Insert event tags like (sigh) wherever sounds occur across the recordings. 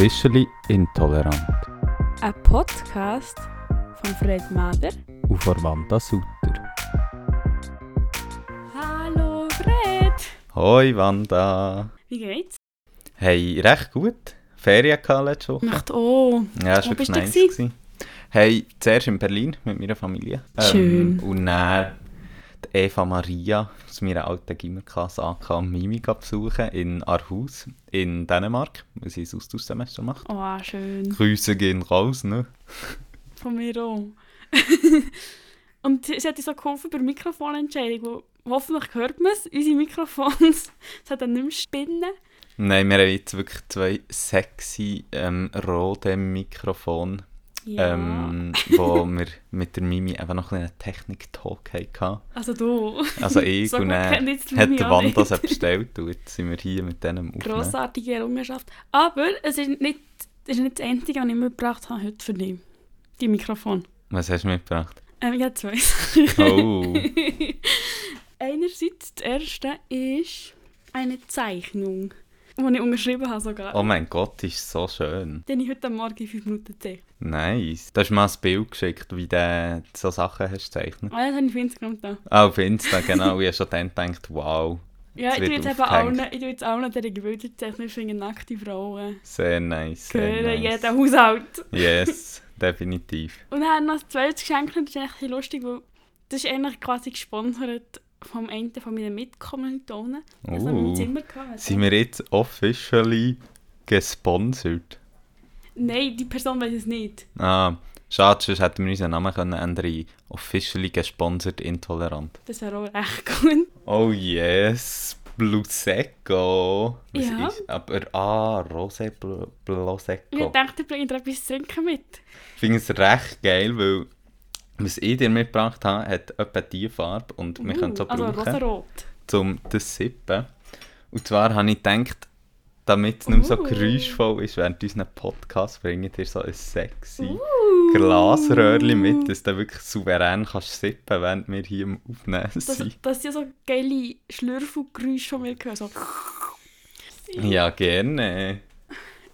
Officially Intolerant Ein Podcast von Fred Mader. und von Wanda Sutter. Hallo Fred! Hoi Wanda! Wie geht's? Hey, recht gut. Ferien gehabt letzte Woche. Macht oh. Ja, Wo war wirklich nice. gewesen? gewesen. Hey, zuerst in Berlin mit meiner Familie. Schön. und dann die Eva Maria aus meiner alten Gimmerklasse AK Mimi besuchen in Aarhus in Dänemark, weil sie ein Austauschsemester macht. Oh, schön. Grüße gehen raus, ne? Von mir auch. (laughs) Und sie hat uns so geholfen bei der Mikrofonentscheidung. wo- Hoffentlich hört man es, unsere Mikrofons. (laughs) Es hat dann nicht mehr Spinnen. Nein, wir haben jetzt wirklich zwei sexy ähm, rote Mikrofone, Ja. ähm, wo (laughs) wir mit der Mimi einfach noch einen Technik-Talk hatten. Also du. Also (laughs) ich So und dann die hat der Wanda das bestellt und jetzt sind wir hier mit denen aufnehmen. Grossartige Errungenschaft. Aber es ist nicht, es ist nicht das Einzige, was ich mitgebracht habe heute für dich. Die Mikrofon. Was hast du mitgebracht? Ähm, ich habe zwei. Oh, (laughs) Einerseits, das erste ist eine Zeichnung, (laughs) die ich unterschrieben habe sogar. oh mein Gott, ist so schön. Den ich heute Morgen in 5 Minuten gezeichnet Nice. Du hast mir ein Bild geschickt, wie du so Sachen hast gezeichnet. Ah, das habe ich auf Instagram da. Ah, auf Insta, genau. Ich habe schon dann gedacht, wow, Ja, ich tue jetzt eben allen, ich tue jetzt allen diese Bilder zeichnen. Ich finde nackte Frauen. sehr nice. Gehören nice. jeden Haushalt. Yes, (laughs) definitiv. Und dann noch das zweite Geschenk, das ist bisschen lustig, weil das ist eigentlich quasi gesponsert vom einen von meinen Mitkommilitonen. Also in meinem Uh, Zimmer gehabt. sind wir jetzt officially gesponsert? Nein, die Person weiß es nicht. Ah, schade, sonst hätten wir unseren Namen können ändern in officially gesponsert intolerant. Das wäre auch recht gut. Oh yes, Blusecco. Was Ja. ist, aber, ah, Rosé Blu- Ich dachte, ich bringe dir etwas zu trinken mit. Ich finde es recht geil, weil was ich dir mitgebracht habe, hat etwa diese Farbe und wir können es auch also brauchen, rosarot. um das zu sippen. Und zwar habe ich gedacht, damit es nicht mehr so Uh. geräuschvoll ist während unseren Podcast, bringe ich dir so ein sexy Uh. Glasröhrchen mit, dass du wirklich souverän kannst sippen, während wir hier im Aufnehmen sind. das sind ja so geile Schlürfelgeräusche von mir gehört. So. Ja, gerne.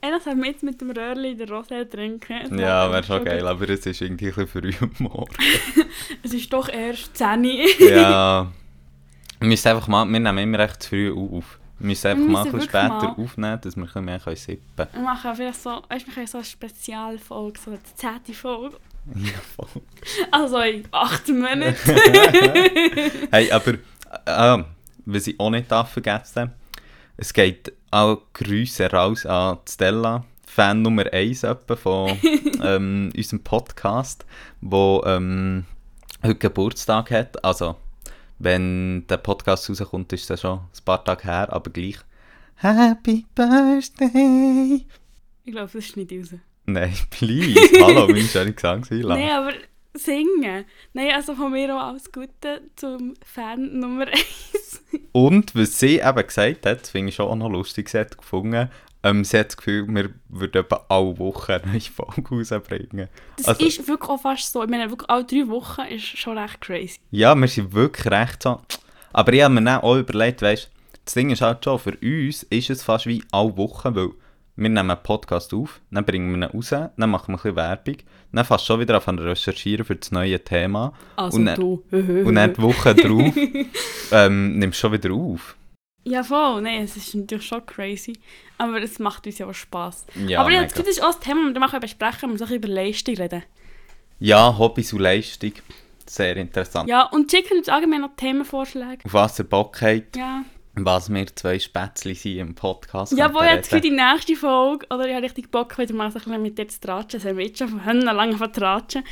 Einer soll wir jetzt mit dem Röhrli in der Rosé trinken. Ja, wäre schon geil, aber es ist irgendwie ein bisschen früh am Morgen. (laughs) Es ist doch erst 10 Uhr. ja. (laughs) Wir müssen einfach mal, wir nehmen immer recht früh auf. Wir müssen einfach Wir mal ein müssen bisschen wirklich später mal. aufnehmen, dass wir ein mehr können sippen können. Wir machen vielleicht so, weißt wir können so eine Spezialfolge, so eine 10. Folge. Ja, voll. Also in 8 Monaten. (laughs) Hey, aber äh, was ich auch nicht darf vergessen es geht auch Grüße raus an Stella, Fan Nummer 1 etwa von (laughs) ähm, unserem Podcast, wo ähm, heute Geburtstag hat. Also, wenn der Podcast rauskommt, ist das schon ein paar Tage her, aber gleich. Happy Birthday! ich glaube, das ist nicht raus. Nein, (laughs) please. Hallo, meine schöne Gesangseinlage. Nein, aber singen. Nein, also von mir auch alles Gute zum Fan Nummer (laughs) 1. Und was sie eben gesagt hat, finde ich schon auch noch lustig, sie hat gefunden, ähm, sie hat das Gefühl, wir würden etwa alle Wochen eine neue Folge rausbringen. Das Also- ist wirklich auch fast so. Ich meine, wirklich alle drei Wochen ist schon recht crazy. Ja, wir sind wirklich recht so. Aber ich habe mir dann auch überlegt, weißt das Ding ist halt schon, für uns ist es fast wie alle Wochen, weil wir nehmen einen Podcast auf, dann bringen wir ihn raus, dann machen wir ein bisschen Werbung, dann fast schon wieder zu recherchieren für das neue Thema Also Und dann- du. (laughs) und dann die Woche drauf ähm, nimmst du schon wieder auf. Ja, voll. Nein, es ist natürlich schon crazy. Aber es macht uns ja auch Spass. Ja, aber habe das ist auch das Thema, das wir machen besprechen, wir bisschen über Leistung reden. ja Hobbys und Leistung, sehr interessant. Ja, und schicken uns allgemein noch Themenvorschläge. Auf was ihr Bock habt, Ja. Was wir zwei Spätzli sind im Podcast. Ja, wo jetzt für die nächste Folge, oder ich habe richtig Bock, wieder mal so ein bisschen mit dir zu tratschen. Das haben wir jetzt schon von lange vertratschen.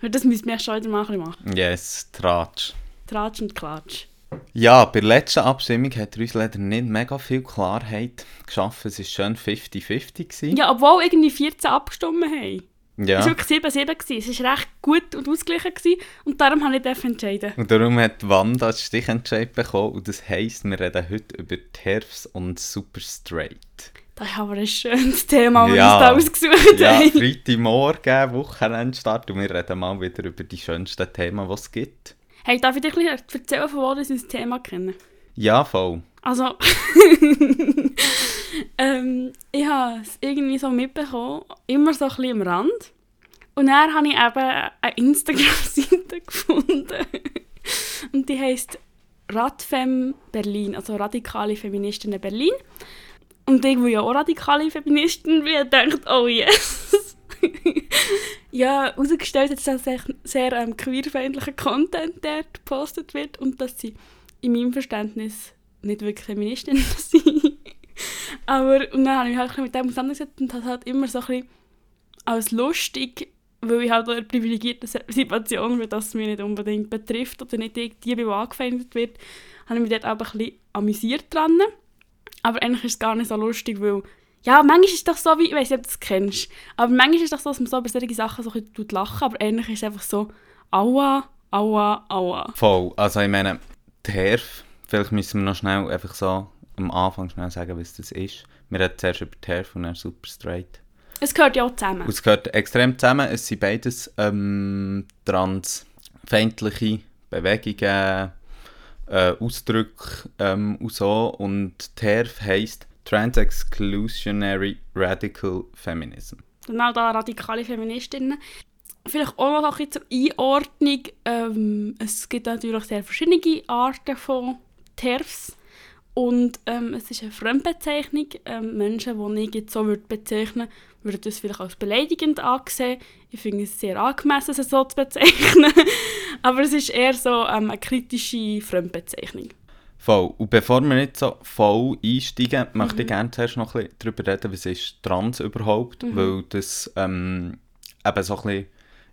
Weil das müssen wir schon wieder mal ein machen. Yes, Tratsch. Tratsch und Klatsch. Ja, bei der letzten Abstimmung hat uns leider nicht mega viel Klarheit geschaffen. Es war schön 50-50. gewesen. Ja, obwohl irgendwie 14 abgestimmt haben. Ja. Es war wirklich 7-7. gewesen. Es war recht gut und ausgeglichen. gewesen. Und darum habe ich das entscheiden. Und darum hat Wanda das Stichentscheid bekommen. Und das heisst, wir reden heute über Terfs und Super Straight. Das ist aber ein schönes Thema, das Ja. wir uns da ausgesucht Ja, haben. Freitagmorgen, Wochenendstart. Und wir reden mal wieder über die schönsten Themen, die es gibt. Hey, darf ich dir ein bisschen erzählen, von wo wir unser Thema kennen? Ja, voll. Also, (laughs) ähm, ich habe es irgendwie so mitbekommen, immer so ein bisschen am Rand. Und dann habe ich eben eine Instagram-Seite (laughs) gefunden. Und die heisst Radfem Berlin, also radikale Feministinnen Berlin. Und ich, die ja auch radikale Feministin bin, denkt, oh yes. (laughs) ja, herausgestellt hat, dass sehr, sehr ähm, queerfeindlicher Content dort gepostet wird und dass sie in meinem Verständnis nicht wirklich Feministin (laughs) sind. Aber, und dann habe ich mich halt mit dem auseinandergesetzt und habe halt immer so ein bisschen als lustig, weil ich halt in einer privilegierten Situation bin, dass es mich nicht unbedingt betrifft oder nicht die, die angefeindet wird, habe ich mich dort auch ein bisschen amüsiert dran. Aber eigentlich ist es gar nicht so lustig, weil ja, manchmal ist es doch so, wie, ich weiß nicht, ob du das kennst, aber manchmal ist es doch so, dass man so über solche Sachen so ein bisschen lachen aber eigentlich ist es einfach so, aua, aua, aua. Voll, also ich meine, TERF, vielleicht müssen wir noch schnell einfach so am Anfang schnell sagen, was das ist. Wir reden zuerst über TERF und dann Super Straight. Es gehört ja auch zusammen. Und es gehört extrem zusammen, es sind beides ähm, transfeindliche Bewegungen, äh, Ausdrücke ähm, und so und TERF heisst Trans-Exclusionary Radical Feminism. Genau da radikale Feministinnen. Vielleicht auch noch ein bisschen zur Einordnung. Ähm, es gibt natürlich sehr verschiedene Arten von TERFs. Und ähm, es ist eine Fremdbezeichnung. Ähm, Menschen, die ich jetzt so würde bezeichnen würde, würden das vielleicht als beleidigend ansehen. Ich finde es sehr angemessen, es so zu bezeichnen. (laughs) Aber es ist eher so ähm, eine kritische Fremdbezeichnung. Voll. Und bevor wir nicht so voll einsteigen, mhm. möchte ich gerne zuerst noch ein bisschen darüber reden, was ist Trans überhaupt, mhm. weil das ähm, eben so ein bisschen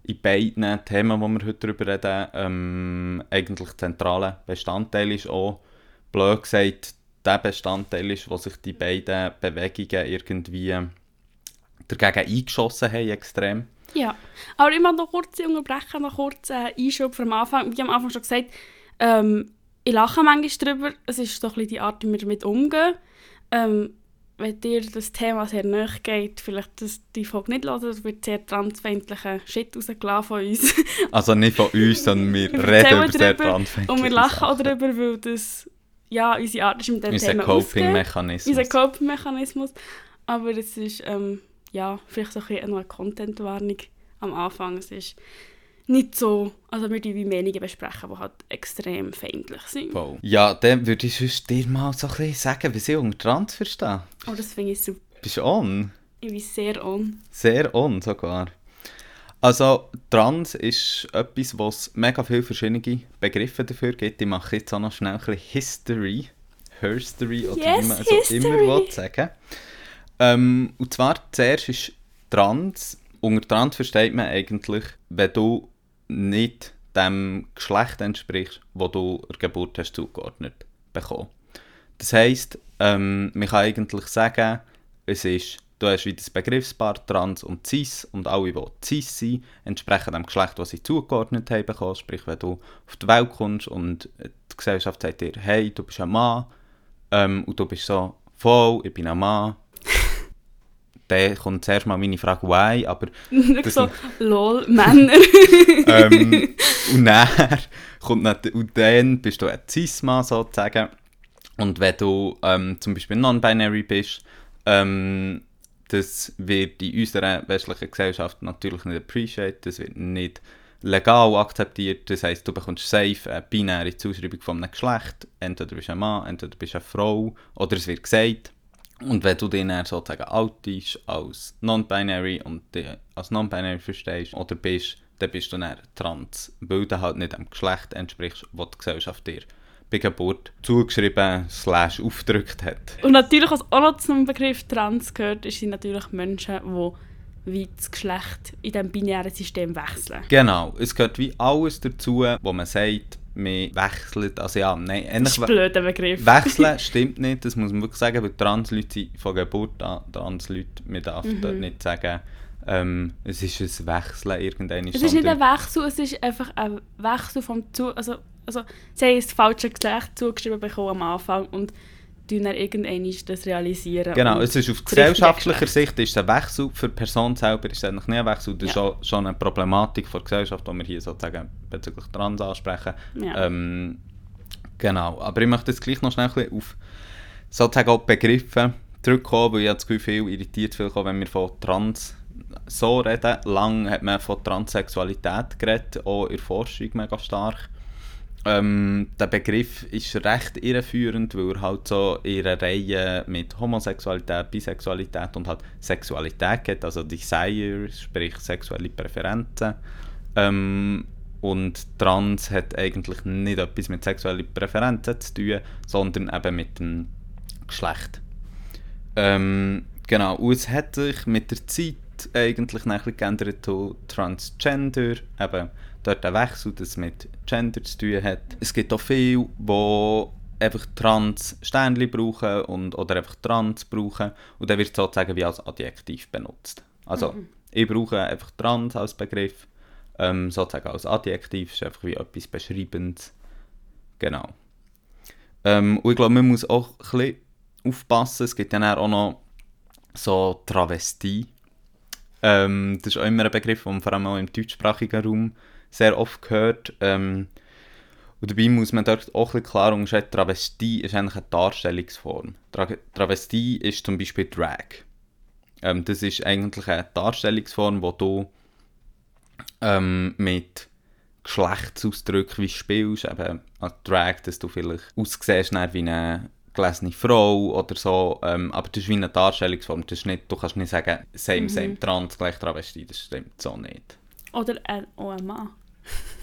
in beiden Themen, die wir heute darüber reden, ähm, eigentlich zentraler Bestandteil ist auch, blöd gesagt, der Bestandteil ist, wo sich die beiden Bewegungen irgendwie dagegen eingeschossen haben, extrem. Ja, aber ich möchte noch kurz unterbrechen, noch kurz äh, Einschub vom Anfang. Wie am Anfang schon gesagt, ähm, ich lache manchmal darüber. Es ist ein bisschen die Art, wie wir damit umgehen. Ähm, wenn dir das Thema sehr nahe geht, vielleicht das, die Folge nicht hören, es wird sehr transfeindlicher Shit rausgelassen von uns. also nicht von uns, sondern wir, wir reden über sehr transfeindliche Und wir lachen auch darüber, weil das ja, unsere Art ist mit dem Unser Thema Coping-Mechanismus. Unser Coping-Mechanismus. Aber es ist ähm, ja, vielleicht so ein bisschen eine Content-Warnung am Anfang. Es ist nicht so, also wir wie Meinungen besprechen, die halt extrem feindlich sind. Wow. Ja, dann würde ich sonst dir mal so ein bisschen sagen, wie sie unter Trans verstehen. Oh, das finde ich super. Bist du on? Ich bin sehr on. Sehr on sogar. Also Trans ist etwas, wo es mega viele verschiedene Begriffe dafür gibt. Ich mache jetzt auch noch schnell ein bisschen History. Herstory oder yes, wie man so immer will sagen ähm, Und zwar zuerst ist Trans, unter Trans versteht man eigentlich, wenn du nicht dem Geschlecht entsprichst, wo du der Geburt hast zugeordnet bekommen. Das heisst, ähm, man kann eigentlich sagen, es ist, du hast wie das Begriffspaar Trans und Cis und alle, die Cis sind, entsprechen dem Geschlecht, das sie zugeordnet haben bekommen. Sprich, wenn du auf die Welt kommst und die Gesellschaft sagt dir, hey, du bist ein Mann ähm, und du bist so, voll, ich bin ein Mann, (laughs) dann kommt zuerst mal meine Frage, why, aber... (laughs) das so, lol, Männer. (laughs) ähm, und dann kommt nicht, und dann bist du ein Cis-Mann sozusagen. Und wenn du ähm, zum Beispiel non-binary bist, ähm, das wird in unserer westlichen Gesellschaft natürlich nicht appreciated, das wird nicht legal akzeptiert, das heisst, du bekommst safe eine binäre Zuschreibung von einem Geschlecht, entweder bist du ein Mann, entweder bist du eine Frau, oder es wird gesagt, und wenn du dich dann sozusagen outest als non-binary und als non-binary verstehst oder bist, dann bist du dann trans, weil du halt nicht dem Geschlecht entsprichst, was die Gesellschaft dir bei Geburt zugeschrieben slash aufgedrückt hat. Und natürlich, was auch noch zum Begriff trans gehört, sind natürlich Menschen, die wie das Geschlecht in diesem binären System wechseln. Genau, es gehört wie alles dazu, wo man sagt, man wechselt, also ja, nein, das ist ein blöder Begriff. Wechseln (laughs) stimmt nicht, das muss man wirklich sagen, weil Trans-Leute sind von Geburt an Trans-Leute, man darf mhm. dort nicht sagen, ähm, es ist ein Wechseln irgendein. Es ist nicht ein Wechsel, es ist einfach ein Wechsel vom zu also, also sie haben das falsche Geschlecht zugeschrieben bekommen am Anfang und tun dann irgendwann das realisieren. Genau, es ist auf gesellschaftlicher Sicht ist ein Wechsel, für die Person selber ist es eigentlich nicht ein Wechsel, das ja. ist schon, eine Problematik der Gesellschaft, die wir hier sozusagen bezüglich Trans ansprechen. Ja. Ähm, genau, aber ich möchte jetzt gleich noch schnell auf sozusagen auch Begriffe zurückgekommen, weil ich das Gefühl, viel irritiert, viel wenn wir von Trans so reden. Lang hat man von Transsexualität geredet, auch in der Forschung mega stark. Ähm, der Begriff ist recht irreführend, weil er halt so in einer Reihe mit Homosexualität, Bisexualität und halt Sexualität hat, also Desires, sprich sexuelle Präferenzen. Ähm, und Trans hat eigentlich nicht etwas mit sexuellen Präferenzen zu tun, sondern eben mit dem Geschlecht. Ähm, genau, und es hat sich mit der Zeit eigentlich ein bisschen geändert zu Transgender, eben dort ein Wechsel, das mit Gender zu tun hat. Es gibt auch viele, die einfach trans Sternchen brauchen und, oder einfach trans brauchen und dann wird es sozusagen wie als Adjektiv benutzt. Also mhm. ich brauche einfach trans als Begriff, ähm, sozusagen als Adjektiv, ist einfach wie etwas Beschreibendes. Genau. Ähm, und ich glaube, man muss auch ein bisschen aufpassen, es gibt ja auch noch so Travestie. Ähm, das ist auch immer ein Begriff, den man vor allem auch im deutschsprachigen Raum sehr oft hört. Ähm, und dabei muss man dort auch ein klar unterscheiden, Travestie ist eigentlich eine Darstellungsform. Tra Travestie ist zum Beispiel Drag. Ähm, das ist eigentlich eine Darstellungsform, wo du ähm, mit Geschlechtsausdrücken wie spielst, eben als Drag, dass du vielleicht aussiehst wie eine gelesene Frau oder so, ähm, aber das ist wie eine Darstellungsform, das ist nicht, du kannst nicht sagen, same, mhm. same, trans, gleich Travestie, das stimmt so nicht. Oder ein, Mann.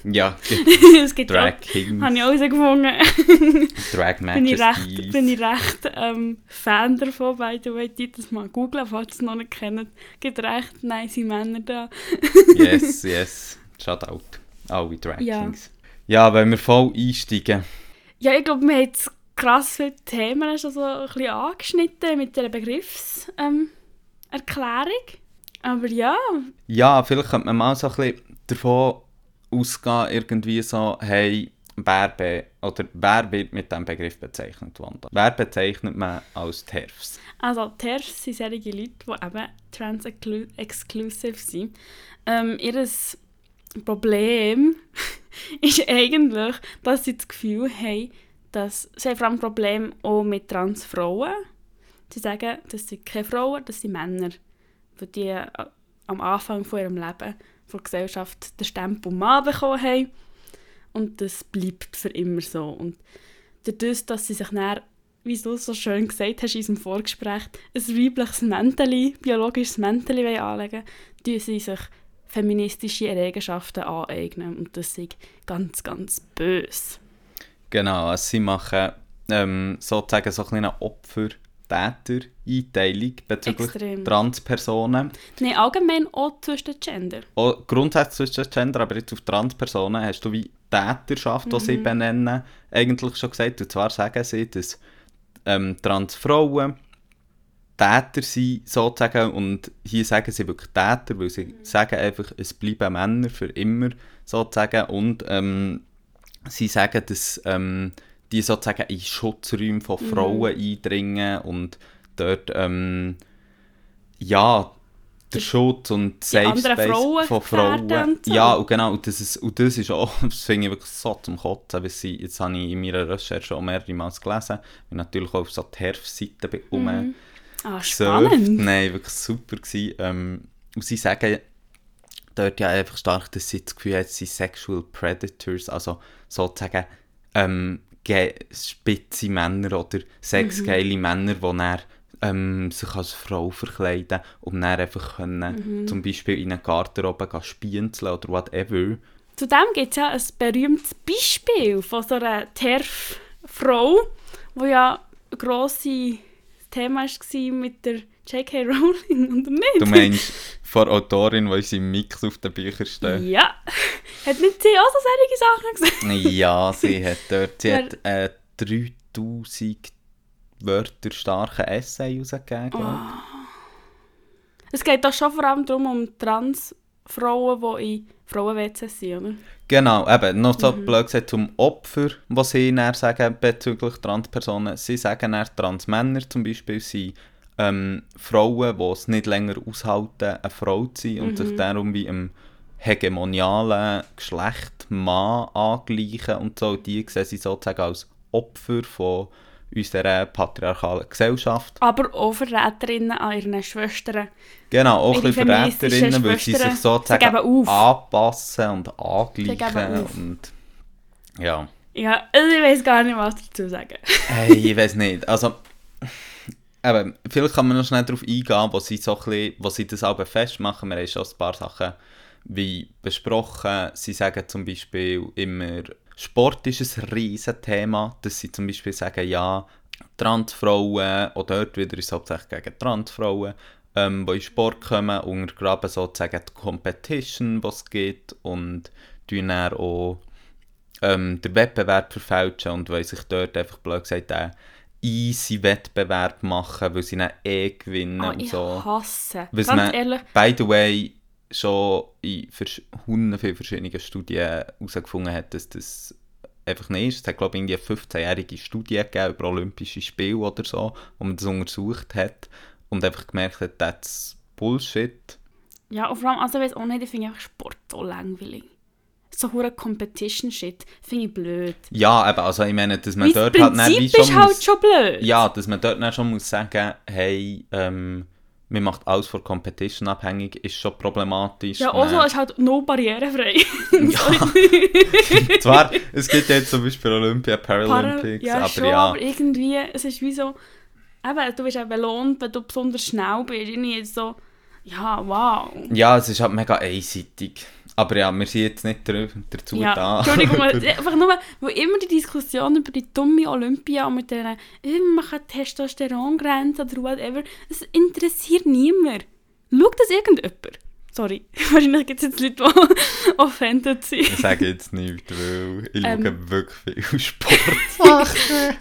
Ja, (laughs) es gibt Drag Kings. Habe ich auch herausgefunden. Drag Majesties. bin ich recht, bin ich recht ähm, Fan davon, by the way. Die das mal googeln, falls ihr es noch nicht kennt. Es gibt recht nice Männer da. (laughs) yes, (laughs) yes. Shout out. Alle Drag ja. Kings. Ja, wenn wir voll einsteigen. Ja, ich glaube, wir haben jetzt krass viele Themen schon so ein bisschen angeschnitten mit dieser Begriffserklärung. Ähm, Aber ja. Ja, vielleicht könnte man mal so ein bisschen davon ausgehen, irgendwie so, hey, wer, be oder wer wird mit diesem Begriff bezeichnet, Wanda? Wer bezeichnet man als TERFs? Also TERFs sind solche Leute, die eben trans-exclusive sind. Ähm, ihr Problem (laughs) ist eigentlich, dass sie das Gefühl haben, dass sie vor allem ein Problem auch mit Transfrauen. Sie sagen, das sind keine Frauen, das sind Männer, die, die äh, am Anfang von ihrem Leben von der Gesellschaft den Stempel Mann bekommen haben. Und das bleibt für immer so. Und dadurch, dass sie sich dann, wie du so schön gesagt hast in unserem Vorgespräch, ein weibliches Mänteli, biologisches Mänteli anlegen wollen, sie sich feministische Eigenschaften aneignen. Und das ist ganz, ganz böse. Genau, also sie machen ähm, sozusagen so ein Opfer Täter-Einteilung bezüglich Extrem. Transpersonen. Nein, allgemein auch zwischen Gender. Auch grundsätzlich zwischen Gender, aber jetzt auf Transpersonen hast du wie Täterschaft, die mhm. sie benennen, eigentlich schon gesagt. Und zwar sagen sie, dass ähm, Transfrauen Täter sind, sozusagen, und hier sagen sie wirklich Täter, weil sie mhm. sagen einfach, es bleiben Männer für immer, sozusagen, und ähm, sie sagen, dass ähm, die sozusagen in Schutzräume von mhm. Frauen mhm. eindringen und dort ähm, ja der Schutz und Safe Space Frauen von Frauen. So. Ja, und genau, und das ist, und das ist auch, (laughs) das finde ich wirklich so zum Kotzen, weil sie, jetzt habe ich in meiner Recherche auch mehrere Mal gelesen, und natürlich auch auf so die Herfseite mhm. Ah, spannend. Nein, wirklich super gewesen. Ähm, und sie sagen dort ja einfach stark, dass sie das Gefühl haben, sie Sexual Predators, also sozusagen ähm, spitze Männer oder sexgeile mhm. Männer, die dann, ähm, sich als Frau verkleiden und dann einfach können, mhm. zum Beispiel in einen Garderobe spienzeln oder whatever. Zudem gibt es ja ein berühmtes Beispiel von so einer TERF-Frau, die ja ein grosses Thema war mit der J.K. Rowling, oder nicht? Du meinst von Autorin, die sie Mix auf den Büchern steht? Ja. Hat nicht sie auch so solche Sachen gesagt? ja, sie (laughs) hat dort sie hat, äh, 3000 Wörter starken Essay rausgegeben, oh. Es geht doch schon vor allem darum, um Transfrauen, die in Frauen-WCs sind, oder? Genau, eben, noch so mhm. blöd gesagt zum Opfer, was sie dann sagen bezüglich Transpersonen. Sie sagen dann, Transmänner zum Beispiel sind ähm, Frauen, die es nicht länger aushalten, eine Frau zu sein und mhm. sich darum wie im hegemonialen Geschlecht Mann angleichen und so. Die sehen sie sozusagen als Opfer von unserer patriarchalen Gesellschaft. Aber auch Verräterinnen an ihren Schwestern. Genau, auch ein Verräterinnen, weil sie sich sozusagen anpassen und angleichen und ja. Ja, also ich weiß gar nicht, was dazu sagen. Hey, ich weiß nicht. Also, (laughs) eben, vielleicht kann man noch schnell darauf eingehen, wo sie, so bisschen, wo sie das auch festmachen. Wir haben schon ein paar Sachen wie besprochen. Sie sagen zum Beispiel immer, Sport ist ein riesen Thema, dass sie zum Beispiel sagen, ja, Transfrauen, auch dort wieder ist es hauptsächlich gegen Transfrauen, ähm, die in Sport kommen, untergraben sozusagen die Competition, die es gibt und tun auch ähm, den Wettbewerb verfälschen und weil sich dort einfach blöd gesagt einen easy Wettbewerb machen, weil sie dann eh gewinnen Ah, und ich so. hasse. Was Ganz man- ehrlich, By the way, schon in hunderten vielen verschiedenen Studien herausgefunden hat, dass das einfach nicht ist. Es hat, glaube ich, eine 15-jährige Studie gegeben über Olympische Spiele oder so, wo man das untersucht hat und einfach gemerkt hat, that's Bullshit. ja, und vor allem, also ich weiß auch nicht, ich finde einfach Sport so langweilig. So hure Competition-Shit finde ich blöd. Ja, eben, also ich meine, dass man Weil das dort halt dann wie Prinzip ist schon halt muss, schon blöd. Ja, dass man dort dann schon muss sagen, hey, ähm, man macht alles von Competition abhängig, ist schon problematisch. Ja, Und auch so dann- ist halt no barrierefrei. (laughs) (laughs) Zwar, es gibt jetzt zum Beispiel Olympia, Para- Paralympics, ja, aber schon, ja. aber irgendwie, es ist wie so, eben, du wirst auch belohnt, wenn du besonders schnell bist. Irgendwie so, ja, wow. Ja, es ist halt mega einseitig. Aber ja, wir sind jetzt nicht dazu Ja, da. (laughs) Entschuldigung, (laughs) einfach nur, weil immer die Diskussion über die dumme Olympia und mit denen, äh, man kann Testosterongrenze oder whatever, das interessiert niemand. Schaut das irgendjemand? Sorry, (laughs) wahrscheinlich gibt es jetzt Leute, die offended sind. ich sage jetzt nichts, weil ich Ähm. schaue wirklich viel Sport.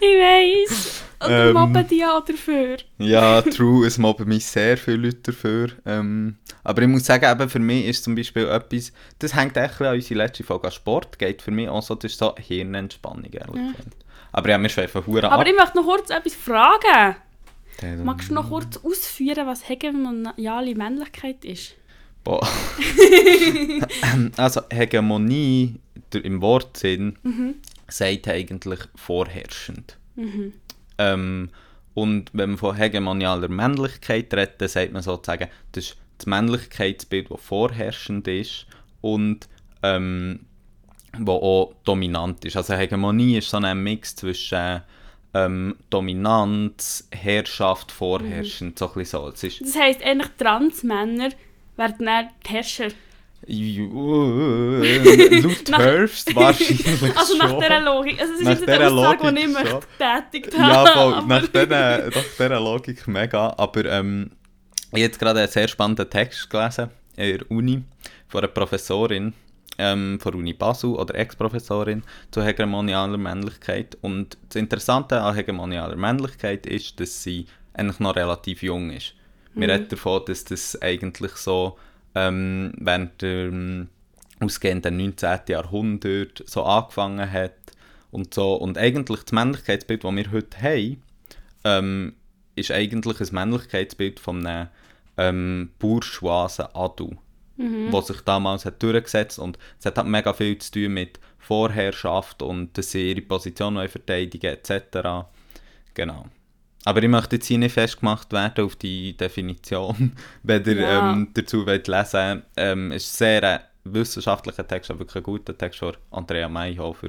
Ich weiss. Oder Ähm. mobben die auch dafür. ja, (laughs) true, es mobben mich sehr viele Leute dafür. Ähm, aber ich muss sagen, eben für mich ist zum Beispiel etwas, das hängt echt an unsere letzte Folge an Sport, geht für mich auch so, das ist so Hirnentspannung, ehrlich gesagt. Aber ja, wir schweifen hure Aber ab. ich möchte noch kurz etwas fragen. Dann- Magst du noch kurz (laughs) ausführen, was hegemoniale Männlichkeit ist? Boah. (laughs) also Hegemonie im Wortsinn sagt eigentlich vorherrschend. Ähm, und wenn man von hegemonialer Männlichkeit redet, dann sagt man sozusagen, das ist das Männlichkeitsbild, das vorherrschend ist und ähm, wo auch dominant ist. Also Hegemonie ist so ein Mix zwischen ähm, Dominanz, Herrschaft, vorherrschend, so ein so. Es ist Das heisst, eigentlich Transmänner werden dann die Herrscher. Laut Herbst wahrscheinlich (laughs) Also nach schon. dieser Logik. Also es ist Nach jetzt eine Aussage, die Logik ich möchte schon. getätigt habe. Ja, voll, nach dieser, nach dieser Logik mega. Aber ähm, ich habe jetzt gerade einen sehr spannenden Text gelesen in der Uni von einer Professorin ähm, von der Uni Basel oder Ex-Professorin zur hegemonialer Männlichkeit. Und das Interessante an hegemonialer Männlichkeit ist, dass sie eigentlich noch relativ jung ist. Wir reden davon, dass das eigentlich so ähm, während dem ausgehenden 19. Jahrhundert so angefangen hat und so. Und eigentlich das Männlichkeitsbild, das wir heute haben, ähm, ist eigentlich ein Männlichkeitsbild von einem ähm, bourgeoisen Adel, Mhm. was sich damals hat durchgesetzt und es hat halt mega viel zu tun mit Vorherrschaft und dass sie ihre Position wollen verteidigen etc. Genau. Aber ich möchte jetzt hier nicht festgemacht werden auf die Definition, (laughs) wenn ihr Ja. ähm, dazu wollt lesen ähm, Es ist ein sehr ein wissenschaftlicher Text, aber wirklich ein guter Text von Andrea Mayhofer,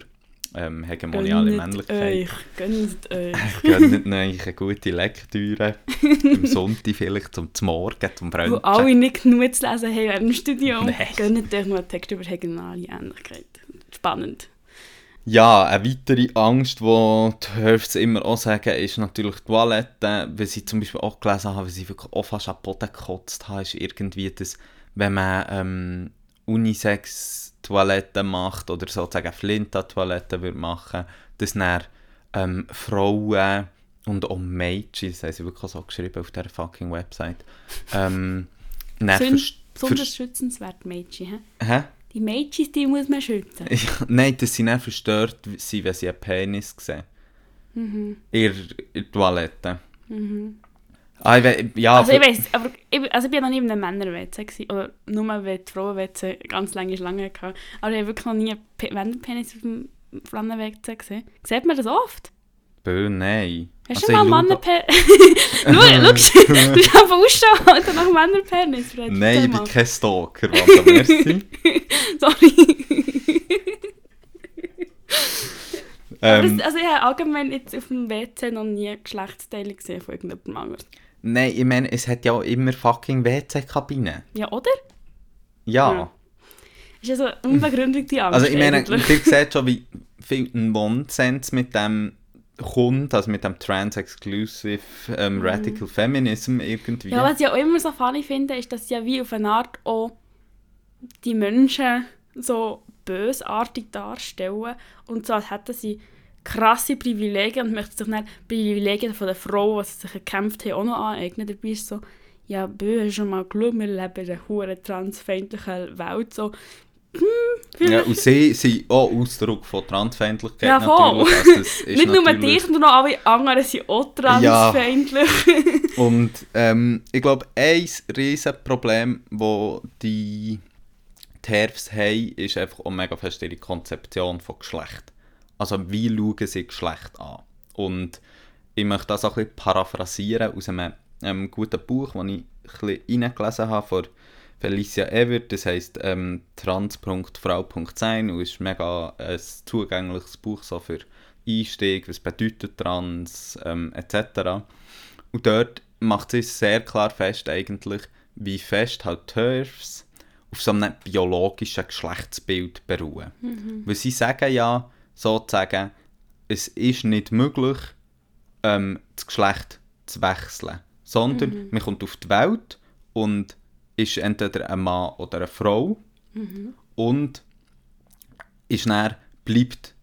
ähm, Hegemoniale Gönnt Männlichkeit. euch, gönnt (laughs) euch. Gönnt euch eine gute Lektüre. Am (laughs) Sonntag vielleicht zum Morgen, zum Wo Brunchen. alle nicht genug zu lesen haben während dem Studium, Nein. gönnt euch noch einen Text über hegemoniale Ähnlichkeit. Spannend. Ja, eine weitere Angst, die die Höfs immer auch sagen, ist natürlich die Toilette. Weil sie zum Beispiel auch gelesen haben, weil sie wirklich auch fast am Boden gekotzt haben, ist irgendwie das, wenn man ähm, Unisex-Toiletten macht oder sozusagen Flinta-Toiletten würde machen, dass dann ähm, Frauen und auch Mädchen, das haben sie wirklich auch so geschrieben auf dieser fucking Website, ähm, besonders schützenswert Mädchen. hä? Hä? Die Mädchen, die muss man schützen. (laughs) Ja, nein, dass sie nicht verstört sind, wenn sie einen Penis sehen. Mhm. In der, Toilette. Ah, ich we- ja, Also ich weiss, aber ich, also ich bin noch nie in einem Männer-WC gewesen, oder nur wenn die Frauen-WC ganz lange Schlange hatten. Aber ich habe wirklich noch nie einen Pe- Männerpenis auf dem Frauen-WC gesehen. Sieht man das oft? Bö, nein. Hast Also, du ich mal Männerpenis? Schau, (laughs) (laughs) du hast einfach Ausschau Alter, nach Männerpenis. Nein, ich bin kein Stalker, Wanda, merci. (laughs) Sorry. ähm, das, also ich habe allgemein jetzt auf dem WC noch nie Geschlechtsteile gesehen von irgendjemandem anderes. nein, ich meine, es hat ja auch immer fucking WC-Kabinen. Ja, oder? Ja. Ja. Ist ja so eine unbegründete Angst Also ich meine, ihr seht schon, wie viel Nonsens mit dem kommt, also mit dem Trans-Exclusive ähm, Radical Feminism irgendwie. Mhm. Ja, was ich auch immer so funny finde, ist, dass sie ja wie auf eine Art auch die Menschen so bösartig darstellen und so, als hätten sie krasse Privilegien und möchten sich dann Privilegien von der Frau, die sie sich erkämpft haben, auch noch aneignen. Dabei ist so, ja, bö, hast du schon mal geschaut, wir leben in einer transfeindlichen Welt, so, hm, Ja, und sie sind auch Ausdruck von Transfeindlichkeit Ja, voll. natürlich. Also (laughs) nicht nur natürlich- dich, sondern auch alle anderen sind auch transfeindlich. (laughs) Und ähm, ich glaube, ein riesen Problem, das die TERFs haben, ist einfach auch mega fest ihre Konzeption von Geschlecht. Also wie schauen sie Geschlecht an? Und ich möchte das auch ein bisschen paraphrasieren aus einem ähm, guten Buch, das ich ein bisschen reingelesen habe von Felicia Evert, das heisst ähm, trans.frau.sein und ist mega ein zugängliches Buch so für Einstieg, was bedeutet trans ähm, etc. Und dort macht sie sehr klar fest eigentlich, wie fest halt TERFs auf so einem biologischen Geschlechtsbild beruhen. Weil sie sagen ja sozusagen, es ist nicht möglich, ähm, das Geschlecht zu wechseln, sondern man kommt auf die Welt und ist entweder ein Mann oder eine Frau und ist dann, bleibt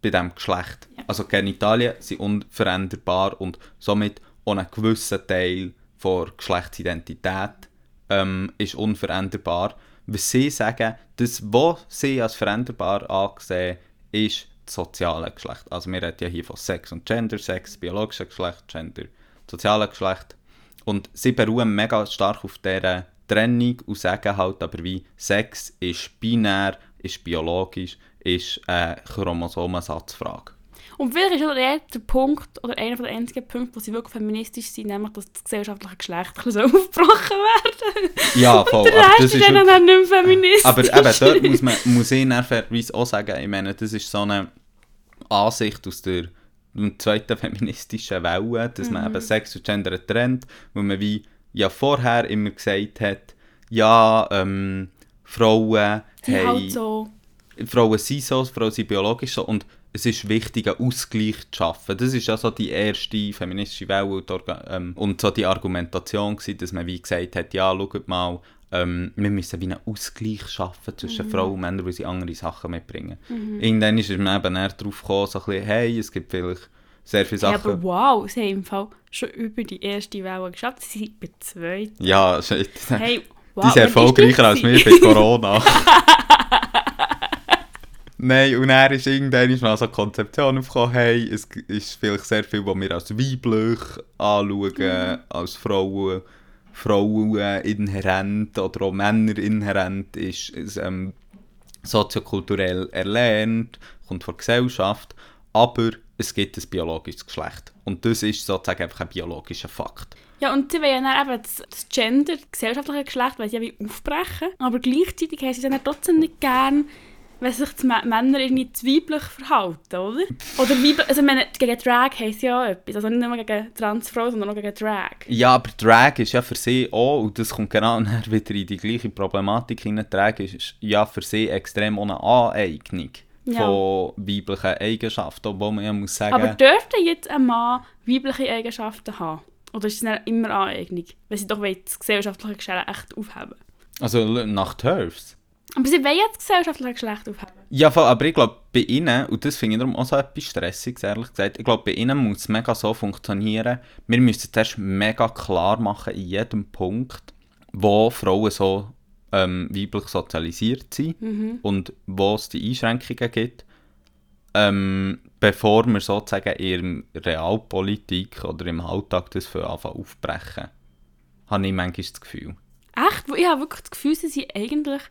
bei diesem Geschlecht. Ja. Also Genitalien sind unveränderbar und somit auch ein gewisser Teil der Geschlechtsidentität ähm, ist unveränderbar. Was sie sagen, das, was sie als veränderbar angesehen, ist das soziale Geschlecht. Also wir reden ja hier von Sex und Gender, Sex, biologisches Geschlecht, Gender, soziales Geschlecht. Und sie beruhen mega stark auf dieser Trennung und sagen halt aber wie, Sex ist binär, ist biologisch, ist eine Chromosomensatzfrage. Und vielleicht ist auch der, der Punkt, oder einer der einzigen Punkte, wo sie wirklich feministisch sind, nämlich, dass das gesellschaftliche Geschlecht so (laughs) aufgebrochen werden Ja, voll. Der aber Rest das ist dann, dann nicht mehr feministisch. Aber eben, dort muss, man, muss ich fairerweise auch sagen, ich meine, das ist so eine Ansicht aus der zweiten feministischen Welle, dass man eben Sex und Gender trennt, wo man wie ja vorher immer gesagt hat, ja, ähm, Frauen sie haben... halt so... Frauen sind so, Frauen sind biologisch so und es ist wichtig, einen Ausgleich zu schaffen. Das ist ja so die erste feministische Welle und, ähm, und so die Argumentation gewesen, dass man wie gesagt hat, ja, schaut mal, ähm, wir müssen wie einen Ausgleich schaffen zwischen Frauen und Männern, weil sie andere Sachen mitbringen. Irgendwann ist man eben darauf gekommen, so ein bisschen, hey, es gibt vielleicht sehr viele Ja, Sachen... aber wow, sie haben im Fall schon über die erste Welle geschafft. Sie sind bei zwei. Ja, shit. Hey, wow. die sind (laughs) erfolgreicher als wir bei Corona. Nein, und dann ist irgendwann mal so Konzeption aufgekommen, hey, es ist vielleicht sehr viel, was wir als weiblich anschauen, als Frauen, Frauen inhärent oder auch Männer inhärent ist, ist ähm, soziokulturell erlernt, kommt von Gesellschaft, aber es gibt ein biologisches Geschlecht. Und das ist sozusagen einfach ein biologischer Fakt. Ja, und sie wollen dann eben das, das Gender, das gesellschaftliche Geschlecht, weil sie ja aufbrechen. Aber gleichzeitig haben sie dann trotzdem nicht gern, wenn sich die Mä- Männer irgendwie zu weiblich verhalten, oder? Oder weiblich, also meine, gegen Drag heisst ja auch etwas. Also nicht nur gegen Transfrau, sondern auch gegen Drag. Ja, aber Drag ist ja für sie auch, und das kommt genau (laughs) nachher wieder in die gleiche Problematik hinein, Drag ist ja für sie extrem ohne Aneignung Ja. von weiblichen Eigenschaften, obwohl man ja muss sagen, Aber dürfte jetzt ein Mann weibliche Eigenschaften haben? Oder ist es immer Aneignung? Weil sie doch das gesellschaftliche Geschlecht echt aufheben. also nach Turfs. Aber sie wollen das gesellschaftliche Geschlecht aufheben. Ja, voll, aber ich glaube, bei ihnen, und das finde ich darum auch so etwas Stressiges, ehrlich gesagt, ich glaube, bei ihnen muss es mega so funktionieren, wir müssen zuerst mega klar machen in jedem Punkt, wo Frauen so ähm, weiblich sozialisiert sind und wo es die Einschränkungen gibt, ähm, bevor wir sozusagen in der Realpolitik oder im Alltag das für anfangen aufbrechen. Habe ich manchmal das Gefühl. Echt? Ich habe wirklich das Gefühl, sie sind eigentlich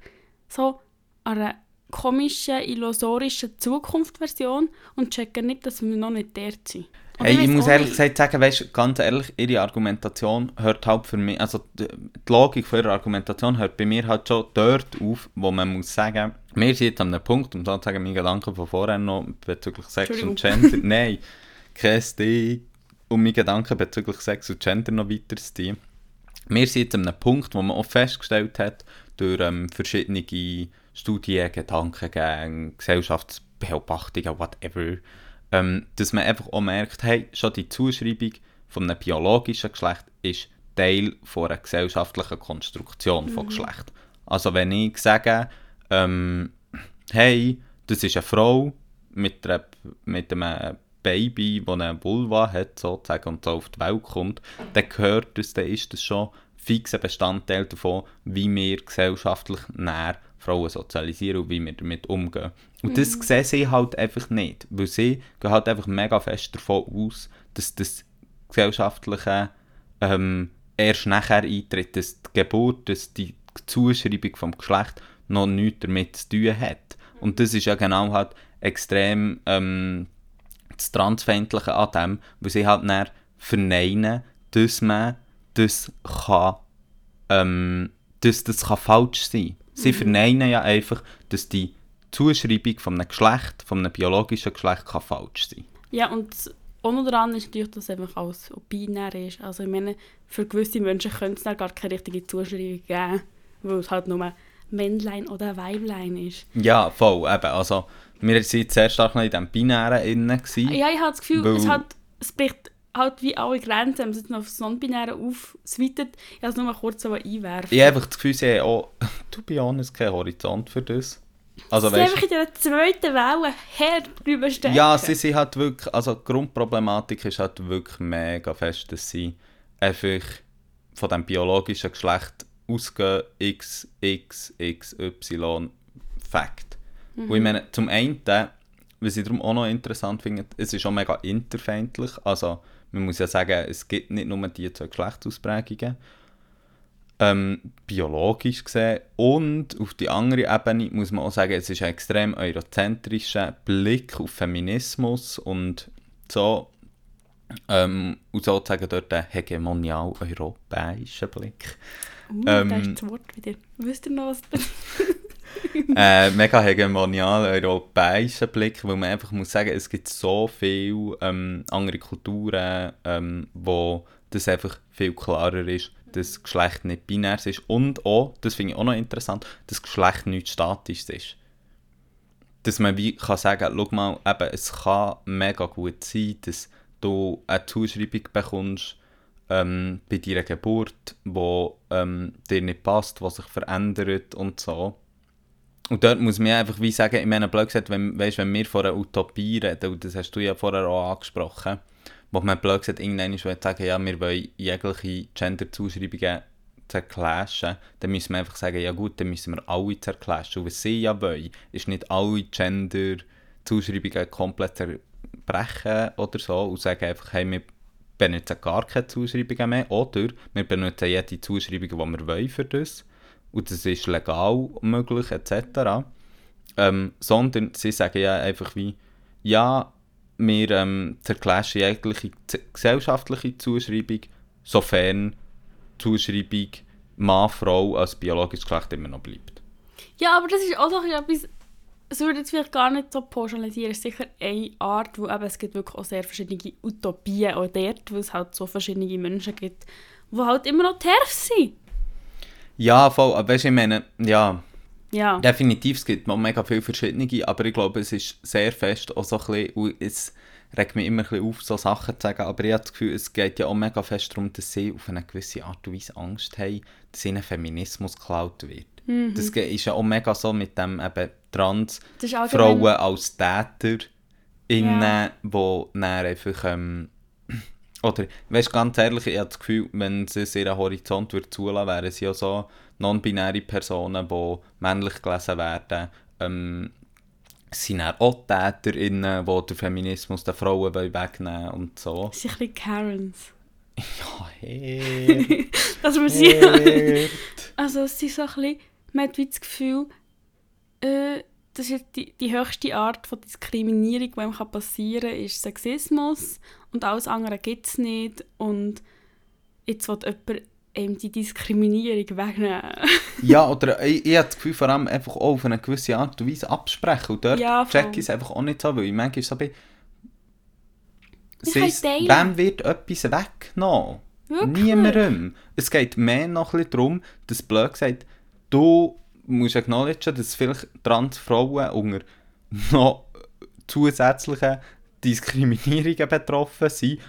so an einer komischen, illusorischen Zukunftsversion und checken nicht, dass wir noch nicht dort sind. Hey, ich muss ehrlich gesagt sagen, weißt, ganz ehrlich, ihre Argumentation hört halt für mich, also die, die Logik von ihrer Argumentation hört bei mir halt schon dort auf, wo man muss sagen, wir sind jetzt an einem Punkt, um sozusagen meine Gedanken von vorher noch bezüglich Sex und Gender, (laughs) nein, kein Ding, um meine Gedanken bezüglich Sex und Gender noch weiter zu ziehen. Wir sind jetzt an einem Punkt, wo man auch festgestellt hat, durch ähm, verschiedene Studien, Gedankengänge, Gesellschaftsbeobachtungen, whatever, ähm, dass man einfach auch merkt, hey, schon die Zuschreibung von einem biologischen Geschlecht ist Teil von einer gesellschaftlichen Konstruktion von Geschlecht. Also wenn ich sage, ähm, hey, das ist eine Frau mit, einer, mit einem Baby, das eine Vulva hat, sozusagen, und so auf die Welt kommt, dann gehört das, dann ist das schon fixer Bestandteil davon, wie wir gesellschaftlich näher Frauen sozialisieren und wie wir damit umgehen. Und das sehen sie halt einfach nicht, weil sie gehen halt einfach mega fest davon aus, dass das gesellschaftliche ähm, erst nachher eintritt, dass die Geburt, dass die Zuschreibung vom Geschlecht noch nichts damit zu tun hat. Und das ist ja genau halt extrem ähm, das Transfeindliche an dem, weil sie halt dann verneinen, dass man das kann, ähm, dass das kann falsch sein Sie verneinen ja einfach, dass die Zuschreibung von einem Geschlecht, von einem biologischen Geschlecht kann falsch sein. Ja, und auch noch daran ist natürlich, dass es einfach alles binär ist. Also ich meine, für gewisse Menschen könnte es gar keine richtige Zuschreibung geben, weil es halt nur Männlein oder Weiblein ist. Ja, voll, eben. Also, wir waren sehr stark noch in diesem Binären innen. gewesen. Ja, ich habe das Gefühl, es, hat, es bricht halt wie alle Grenzen, man es jetzt noch auf das Non-Binäre aufswittet. Ich wollte es nur mal kurz so einwerfen. Ich habe einfach das Gefühl, sie haben auch, (laughs) to be honest, keinen Horizont für das. Also, Sie weißt, einfach in der zweiten Welle hart drüber stecken. Ja, sie sind halt wirklich, also die Grundproblematik ist halt wirklich mega fest, dass sie einfach von dem biologischen Geschlecht ausgehen, X, X, X, Y, Fact. Und ich meine, zum einen, was ich darum auch noch interessant finde, es ist auch mega interfeindlich, also man muss ja sagen, es gibt nicht nur die zwei Geschlechtsausprägungen, ähm, biologisch gesehen. Und auf die andere Ebene muss man auch sagen, es ist ein extrem eurozentrischer Blick auf Feminismus und so. Ähm, und sozusagen dort ein hegemonial europäischer Blick. Uh, da ähm, ist das Wort wieder. Wisst ihr noch, was das (laughs) (laughs) äh, mega hegemonial europäischer Blick, weil man einfach muss sagen, es gibt so viele ähm, andere Kulturen, ähm, wo das einfach viel klarer ist, dass Geschlecht nicht binär ist und auch, das finde ich auch noch interessant, dass Geschlecht nicht statisch ist. Dass man wie kann sagen, schau mal, eben, es kann mega gut sein, dass du eine Zuschreibung bekommst ähm, bei deiner Geburt, wo ähm, dir nicht passt, was sich verändert und so. Und dort muss man einfach wie sagen, ich meine, blöd gesagt, wenn, weißt, wenn wir von einer Utopie reden, und das hast du ja vorher auch angesprochen, wo man blöd gesagt irgendwann will sagen, ja, wir wollen jegliche Gender-Zuschreibungen zerclashen, dann müssen wir einfach sagen, ja gut, dann müssen wir alle zerclashen. Und was sie ja wollen, ist nicht alle Gender-Zuschreibungen komplett zerbrechen oder so und sagen einfach, hey, wir benutzen gar keine Zuschreibungen mehr oder wir benutzen jede Zuschreibung, die wir wollen für das und das ist legal möglich etc. Ähm, sondern sie sagen ja einfach wie, ja, wir ähm, zerclashen jegliche gesellschaftliche Zuschreibung, sofern Zuschreibung Mann, Frau als biologisches Geschlecht immer noch bleibt. Ja, aber das ist auch bisschen etwas, es würde jetzt vielleicht gar nicht so pauschalisieren, es ist sicher eine Art, wo eben, es gibt wirklich auch sehr verschiedene Utopien auch dort, weil es halt so verschiedene Menschen gibt, die halt immer noch TERF sind. Ja, voll, aber weißt du, ich meine, ja, Ja. definitiv, es gibt mega viele verschiedene, aber ich glaube, es ist sehr fest auch so ein bisschen, es regt mich immer ein bisschen auf, so Sachen zu sagen, aber ich habe das Gefühl, es geht ja auch mega fest darum, dass sie auf eine gewisse Art und Weise Angst haben, dass ihnen Feminismus geklaut wird. Das ge- ist ja auch mega so mit dem eben trans Das Frauen als Täter innen, Ja. wo dann einfach ähm, oder, weißt ganz ehrlich, ich habe das Gefühl, wenn sie es ihren Horizont würde zulassen, wären sie ja so non-binäre Personen, die männlich gelesen werden, ähm, sind dann auch TäterInnen, die den Feminismus den Frauen wegnehmen und so. Das sind ein bisschen Karens. Ja, hey. Dass man sie... hey. Also es ist so ein bisschen, man hat wie das Gefühl, äh, das ist die, die höchste Art von Diskriminierung, die einem passieren kann, ist Sexismus und alles andere gibt es nicht und jetzt will jemand eben die Diskriminierung wegnehmen. (laughs) ja, oder ich, ich habe das Gefühl, vor allem einfach auch auf eine gewisse Art und Weise absprechen und dort Ja, check ich es einfach auch nicht so, weil ich manchmal so bin, ist- wem wird etwas weggenommen? Wirklich? Niemandem. Es geht mehr noch ein darum, dass blöd gesagt, du musst acknowledgen, dass vielleicht Transfrauen unter noch zusätzlichen Diskriminierungen betroffen sind,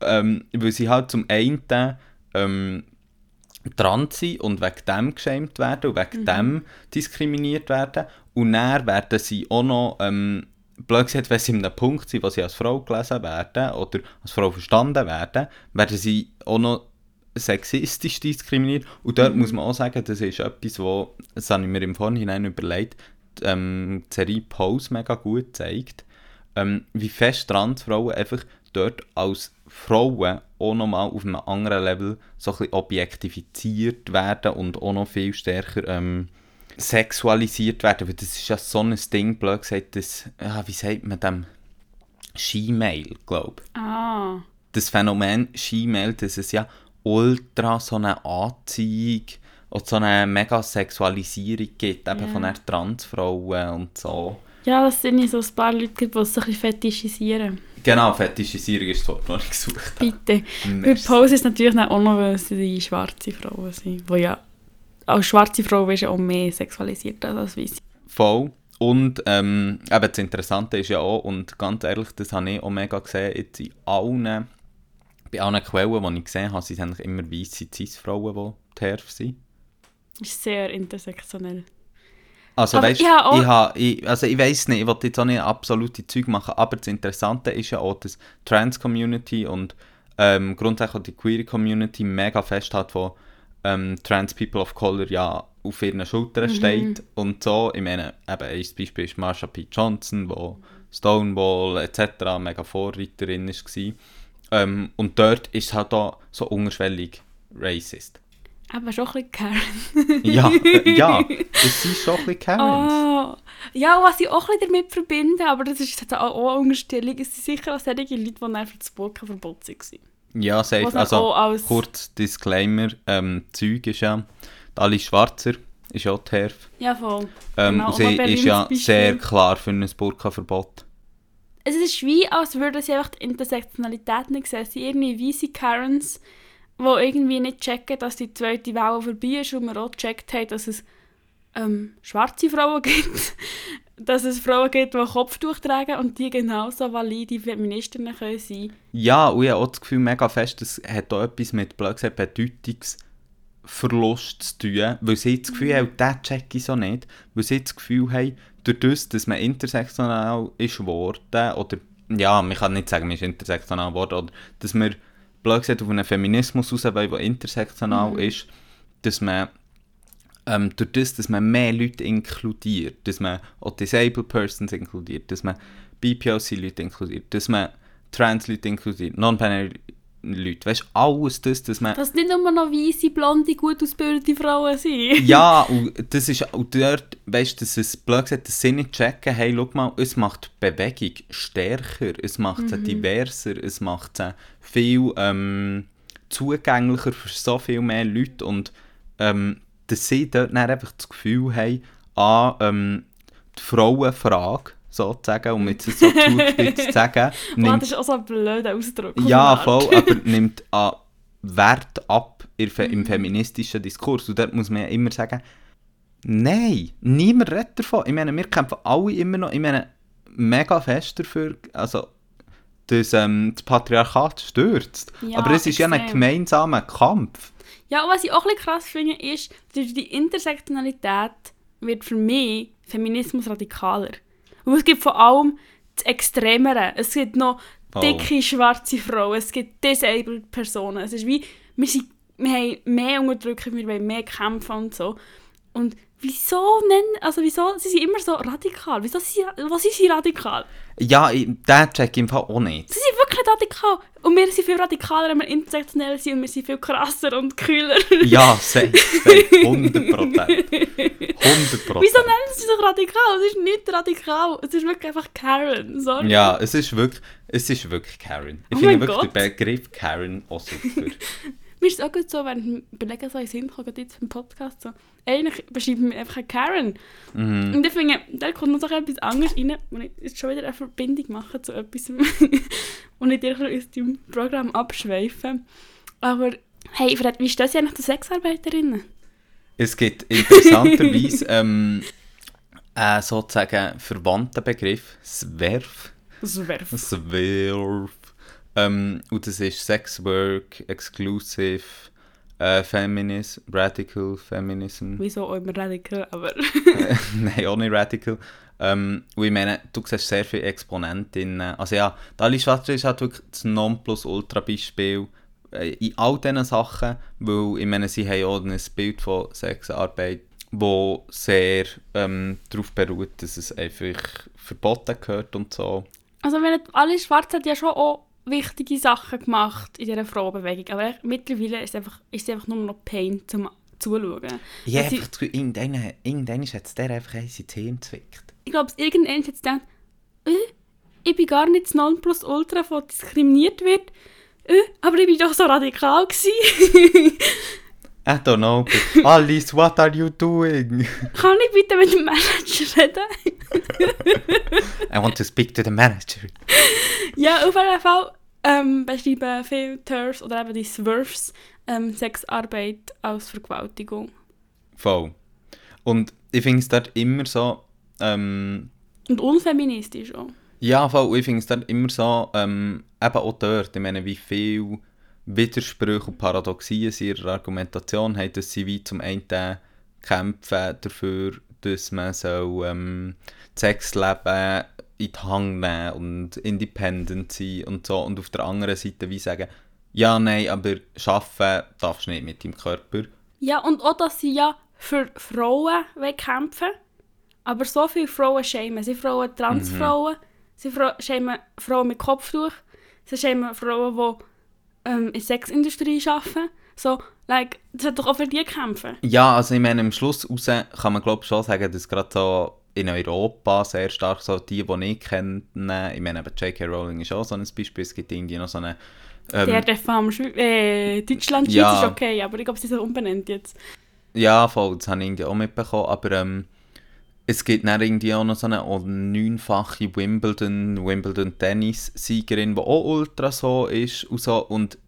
ähm, weil sie halt zum einen ähm, trans sind und wegen dem geschämt werden und wegen dem diskriminiert werden. Und dann werden sie auch noch ähm, blöd gesagt, wenn sie in einem Punkt sind, wo sie als Frau gelesen werden oder als Frau verstanden werden, werden sie auch noch sexistisch diskriminiert. Und dort muss man auch sagen, das ist etwas, wo, das habe ich mir im Vorhinein überlegt, ähm, die Serie Pose mega gut zeigt, ähm, wie fest Transfrauen einfach dort als Frauen auch nochmal auf einem anderen Level so ein bisschen objektifiziert werden und auch noch viel stärker ähm, sexualisiert werden, weil das ist ja so ein Ding, blöd gesagt, das, ja, wie sagt man dem, She-Mail, glaube ich Ah, das Phänomen She-Mail, dass es ja ultra so eine Anziehung und so eine mega Sexualisierung gibt, eben Ja. von Transfrauen und so. Ja, das sind ja so ein paar Leute, gibt, die es so ein bisschen fetischisieren. Genau, Fetischisierung ist das Wort, das ich gesucht habe. Bitte. Bei. Pose ist natürlich auch noch, weil sie die schwarze Frauen sind, die ja als schwarze Frau ist ja auch mehr sexualisiert als weiße. Voll. Und ähm, eben das Interessante ist ja auch, und ganz ehrlich, das habe ich auch mega gesehen, jetzt in allen, bei allen Quellen, die ich gesehen habe, sind es eigentlich immer weisse Cis-Frauen, die Herf sind. Ist sehr intersektionell. Also Aber weißt, ich ich, ich, also ich weiß nicht, ich will jetzt auch nicht absolute Zeug machen, aber das Interessante ist ja auch, dass die Trans-Community und ähm, grundsätzlich die Queer-Community mega fest hat, wo ähm, Trans People of Color ja auf ihren Schultern steht und so. Ich meine, eben, ein Beispiel ist Marsha P. Johnson, wo Stonewall etc. mega Vorreiterin war. Ähm, und dort ist es halt auch so unterschwellig racist. Aber schon ein bisschen Karen. Ja, (laughs) ja, das sind schon ein bisschen Karens. Ah, ja, was ich auch ein bisschen damit verbinde, aber das ist auch auch eine Unterstellung, es sind sicher auch solche Leute, die einfach das Burka-Verbot waren. Ja, safe. Also, auch als- kurz Disclaimer, ähm, Zeug ist ja, Alice Schwarzer ist ja die Herf. Ja, voll. Ähm, Genau, auch sie ist ja Beispiel. sehr klar für ein Burka-Verbot. Es ist wie, als würden sie einfach die Intersektionalität nicht sehen. Es sind irgendwie weisse Karens, die irgendwie nicht checken, dass die zweite Welle vorbei ist und wir auch gecheckt haben, dass es ähm, schwarze Frauen (laughs) gibt, dass es Frauen gibt, die Kopftuch tragen und die genauso valide Feministinnen können sein. Ja, und ich habe auch das Gefühl, mega fest, das hat auch etwas mit, blöd gesagt, Bedeutungsverlust zu tun, weil sie das Gefühl haben, den check ich so nicht, weil sie das Gefühl haben, durch das, dass man intersektional ist geworden, oder, ja, man kann nicht sagen, man ist intersektional geworden, oder dass wir, blöd gesagt, auf einen Feminismus raus der intersektional ist, dass man ähm, durch das, dass man mehr Leute inkludiert, dass man auch Disabled Persons inkludiert, dass man BPOC-Leute inkludiert, dass man Trans-Leute inkludiert, Non-Binary Leute, weißt du, alles das, dass man... Dass nicht nur noch weisse, blonde, gut ausgebildete Frauen sind. (laughs) ja, und das ist und dort, weißt du, dass es blöd gesagt, dass sie nicht checken, hey, schau mal, es macht die Bewegung stärker, es macht sie diverser, es macht sie viel ähm, zugänglicher für so viel mehr Leute und ähm, dass sie dort dann einfach das Gefühl haben, an ähm, die Frauenfrage, sozusagen, um jetzt so zugespitzt zu sagen, (laughs) nimmt das ist auch so ein blöder Ausdruck. ja, voll, aber (laughs) nimmt an Wert ab im, im feministischen Diskurs. Und dort muss man ja immer sagen, nein, niemand redet davon. Ich meine, wir kämpfen alle immer noch, ich meine, mega fest dafür, also, dass ähm, das Patriarchat stürzt. Ja, aber es ist ja ein gemeinsamer Kampf. Ja, und was ich auch ein bisschen krass finde, ist, durch die Intersektionalität wird für mich Feminismus radikaler. Und es gibt vor allem das Extremere. Es gibt noch Oh. dicke schwarze Frauen, es gibt disabled Personen. Es ist wie, wir, sind, wir haben mehr Unterdrückung, wir wollen mehr kämpfen und so. Und wieso nennen, also wieso, sie sind immer so radikal. Wieso sie, was sind sie radikal? Ja, den check ich im Fall auch nicht. Sie sind wirklich radikal. Und wir sind viel radikaler, wenn wir intersektionell sind und wir sind viel krasser und kühler. Ja, (laughs) safe, safe, 100 Prozent. 100%. Wieso nennen sie sich radikal? Es ist nicht radikal. Es ist wirklich einfach Karen. Sorry. Ja, es ist wirklich, es ist wirklich Karen. Ich Oh finde wirklich Gott. den Begriff Karen auch super. (laughs) Mir ist es auch gut so, wenn ich überlege, so in den Sinn kommt, gerade jetzt beim Podcast, so, eigentlich beschreiben wir einfach Karen. mhm. Und ich finde, da kommt noch so etwas anderes rein, wo ich jetzt schon wieder eine Verbindung mache zu etwas, (laughs) und ich dir aus deinem Programm abschweife. Aber, hey, Fred, wie stehen Sie eigentlich zu Sexarbeiterinnen? Es gibt interessanterweise (laughs) ähm, einen sozusagen verwandten Begriff, Swerf. Wäre Swerf. Ähm, und das ist Sex Work, Exclusive, äh, Feminism, Radical Feminism. wieso auch immer radikal, aber... (laughs) Nein, auch nicht Radical. Ähm, und ich meine, du siehst sehr viele Exponentinnen. Also ja, die Alice Schwarzer ist halt wirklich das Nonplusultra-Beispiel äh, in all diesen Sachen, weil ich meine, sie haben auch ein Bild von Sexarbeit, wo sehr ähm, darauf beruht, dass es einfach verboten gehört und so. Also wenn alle Schwarz hat ja schon auch wichtige Sachen gemacht in dieser Frauenbewegung, aber mittlerweile ist es einfach, ist es einfach nur noch Pain zum Zuschauen. Ja, sie- einfach, zu- irgendeiner, irgendeiner hat es der einfach in die Zähne gezwickt. Ich glaube, irgendwann hat es gedacht, äh, ich bin gar nicht das Nonplusultra, das diskriminiert wird, äh, aber ich bin doch so radikal. (laughs) I don't know, Alice, what are you doing? (laughs) Kann ich bitte mit dem Manager reden? (laughs) I want to speak to the manager. ja, auf jeden Fall ähm, beschreiben viele TERFs oder eben die Swerfs ähm, Sexarbeit als Vergewaltigung. Voll. Und ich finde es dort immer so, ähm, Und unfeministisch auch. ja, voll, ich finde es dort immer so, ähm, eben auch dort, ich meine, wie viel Widersprüche und Paradoxien sie in ihrer Argumentation haben, dass sie wie zum einen kämpfen dafür, dass man so ähm, das Sexleben in die Hand nehmen und independent sein und so, und auf der anderen Seite wie sagen, ja, nein, aber arbeiten darfst du nicht mit deinem Körper. Ja, und auch, dass sie ja für Frauen kämpfen aber so viele Frauen schämen. Sie Frauen Transfrauen, sie Fra schämen Frauen mit Kopftuch, sie schämen Frauen, die ähm, in der Sexindustrie arbeiten. So, like, das hat doch auch für die kämpfen. Ja, also ich meine, am Schluss raus kann man glaube schon sagen, dass gerade so in Europa sehr stark so die, die ich kenne, ich meine, eben J.K. Rowling ist auch so ein Beispiel, es gibt irgendwie noch so eine... Ähm, Der darf am äh, Deutschland, Schweiz Ja. ist okay, aber ich glaube, sie sind umbenannt jetzt. ja, voll, das habe ich irgendwie auch mitbekommen, aber ähm, es gibt dann irgendwie auch noch so eine neunfache Wimbledon, Wimbledon-Tennis-Siegerin, die auch ultra so ist und so, und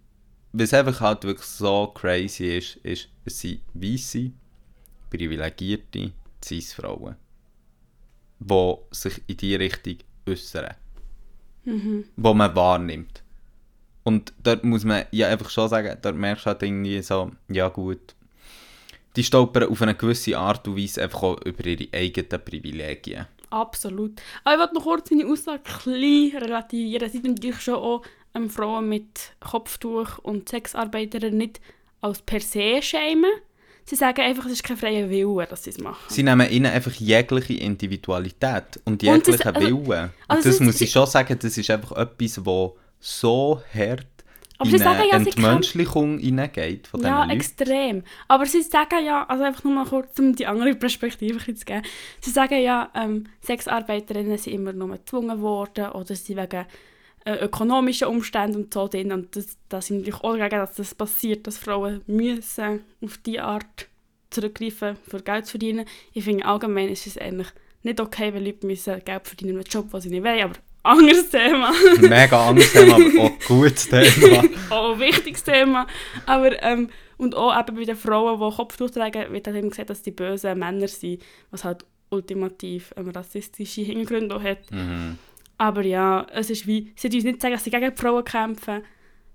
was einfach halt wirklich so crazy ist, ist, es sind weisse, privilegierte Cis-Frauen, die sich in diese Richtung äußern, Mhm. wo man wahrnimmt. Und dort muss man ja einfach schon sagen, dort merkst du halt irgendwie so, ja gut, die stolpern auf eine gewisse Art und Weise einfach auch über ihre eigenen Privilegien. Absolut. Aber ich wollte noch kurz meine Aussage klein relativieren. Sie sind natürlich schon auch ähm, Frauen mit Kopftuch und Sexarbeiterinnen nicht als per se schämen. Sie sagen einfach, es ist kein freier Wille, dass sie es machen. Sie nehmen ihnen einfach jegliche Individualität und Und das- jeglichen also- Willen. Und also das muss ich schon sagen, das ist einfach etwas, wo so hart Aber in sie sagen ja, sie Entmenschlichung hineingeht von diesen Ja, Leuten. extrem. Aber sie sagen ja, also einfach nur mal kurz, um die andere Perspektive zu geben. Sie sagen ja, ähm, Sexarbeiterinnen sind immer nur gezwungen worden oder sie wegen äh, ökonomischen Umständen und so drin. Und das, das sind natürlich auch dagegen, dass das passiert, dass Frauen müssen auf diese Art zurückgreifen, für Geld zu verdienen. Ich finde allgemein ist es eigentlich nicht okay, wenn Leute müssen Geld verdienen mit einem Job, den sie nicht wollen, aber anderes Thema. (laughs) Mega Angst haben, aber auch (laughs) gutes Thema. auch ein wichtiges Thema. Aber, ähm, und auch eben bei den Frauen, die Kopftuch tragen, wird halt immer gesagt, dass die bösen Männer sind, was halt ultimativ ähm, rassistische Hintergründe auch hat. Mhm. Aber ja, es ist wie, sie tun nicht sagen, dass sie gegen die Frauen kämpfen,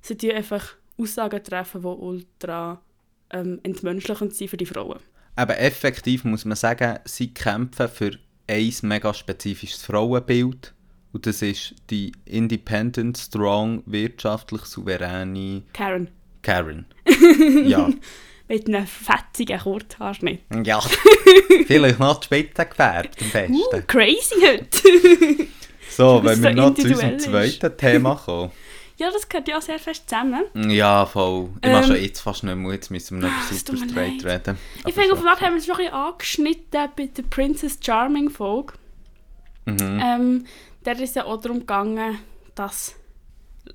sie tun einfach Aussagen treffen, die ultra ähm, entmenschlichend sind für die Frauen. Aber effektiv muss man sagen, sie kämpfen für ein mega spezifisches Frauenbild. Und das ist die independent, strong, wirtschaftlich souveräne Karen, Karen. (laughs) ja. mit einem fetzigen Kurzhaarschnitt. Ja. (laughs) Vielleicht noch die Spitze gefärbt am besten. Uh, crazy heute! (laughs) so, wenn wir so noch zu unserem ist. zweiten Thema kommen. Ja, das gehört ja sehr fest zusammen. Ja, voll. Ich Ähm, mache schon jetzt fast nicht mehr, jetzt müssen wir noch über es tut Super mir Straight leid. reden. Ich Aber finde, auf Art haben wir es schon ein bisschen angeschnitten bei der Princess Charming Folge. Mhm. Ähm, da ist ja auch darum gegangen, dass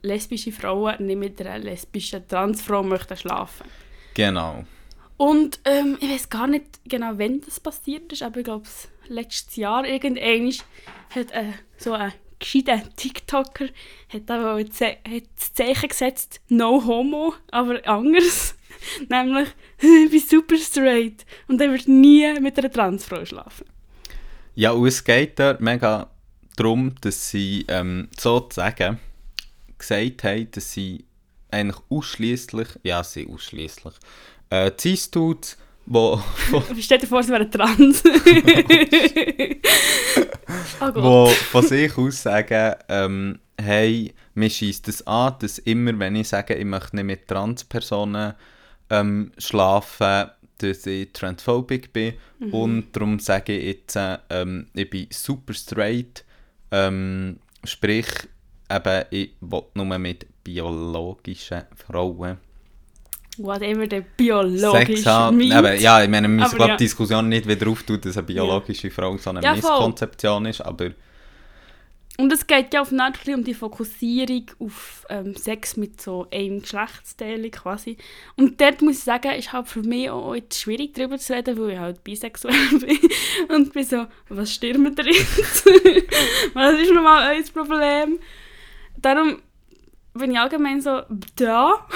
lesbische Frauen nicht mit einer lesbischen Transfrau möchten schlafen. Genau. Und ähm, ich weiß gar nicht genau, wann das passiert ist, aber ich glaube, letztes Jahr irgendwann hat äh, so ein gescheiter TikToker hat da hat das Zeichen gesetzt, no homo, aber anders. (laughs) Nämlich, (laughs) ich bin super straight und er wird nie mit einer Transfrau schlafen. Ja, und es geht da mega darum, dass sie ähm, sozusagen gesagt haben, dass sie eigentlich ausschließlich, ja, sie ausschließlich, äh, Cis-Dudes, wo, wo, (laughs) Stell dir vor, sie wären trans. (laughs) oh wo von sich aus sagen, ähm, hey, mir schießt es an, dass immer, wenn ich sage, ich möchte nicht mit Transpersonen ähm, schlafen, dass ich transphobic bin. Und darum sage ich jetzt, äh, ähm, ich bin super straight, ähm, sprich, eben, ich will nur mit biologischen Frauen Whatever der biologisch Sex haben. Eben, ja, ich meine, wir müssen Aber glaub, ja. die Diskussion nicht wieder auftun, dass eine biologische Frau so eine Ja, voll. Misskonzeption ist, aber Und es geht ja auf eine Art um die Fokussierung auf ähm, Sex mit so einem Geschlechtsteil quasi. Und dort muss ich sagen, ist halt für mich auch jetzt schwierig darüber zu reden, weil ich halt bisexuell (laughs) bin. Und bin so, was stimmt da jetzt? was ist nochmal euer Problem? Darum bin ich allgemein so, da.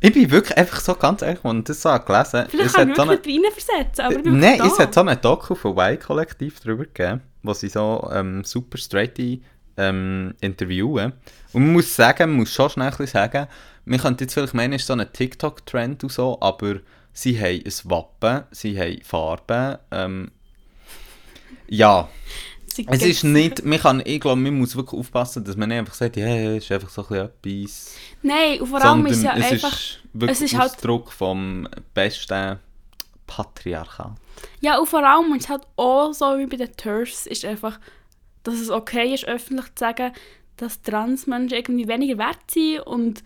Ich bin wirklich einfach so ganz ehrlich, und das so gelesen Vielleicht kann ich so wirklich eine, reinversetzen, aber ich bin Nein, es hat so einen Doku von Y-Kollektiv darüber gegeben, wo sie so ähm, super straighte ähm, interviewen. Und man muss sagen, man muss schon schnell sagen, man könnte jetzt vielleicht meinen, es ist so ein TikTok-Trend und so, aber sie haben ein Wappen, sie haben Farben, ähm, ja, es ist nicht, man kann, ich glaube, man muss wirklich aufpassen, dass man nicht einfach sagt, ja, es ist einfach so ein bisschen etwas... Nein, und vor allem ist ja es einfach... ist wirklich es ist halt- Ausdruck vom besten Patriarchat. Ja, und vor allem ist es halt auch so wie bei den TERFs, ist einfach, dass es okay ist, öffentlich zu sagen, dass Transmenschen irgendwie weniger wert sind und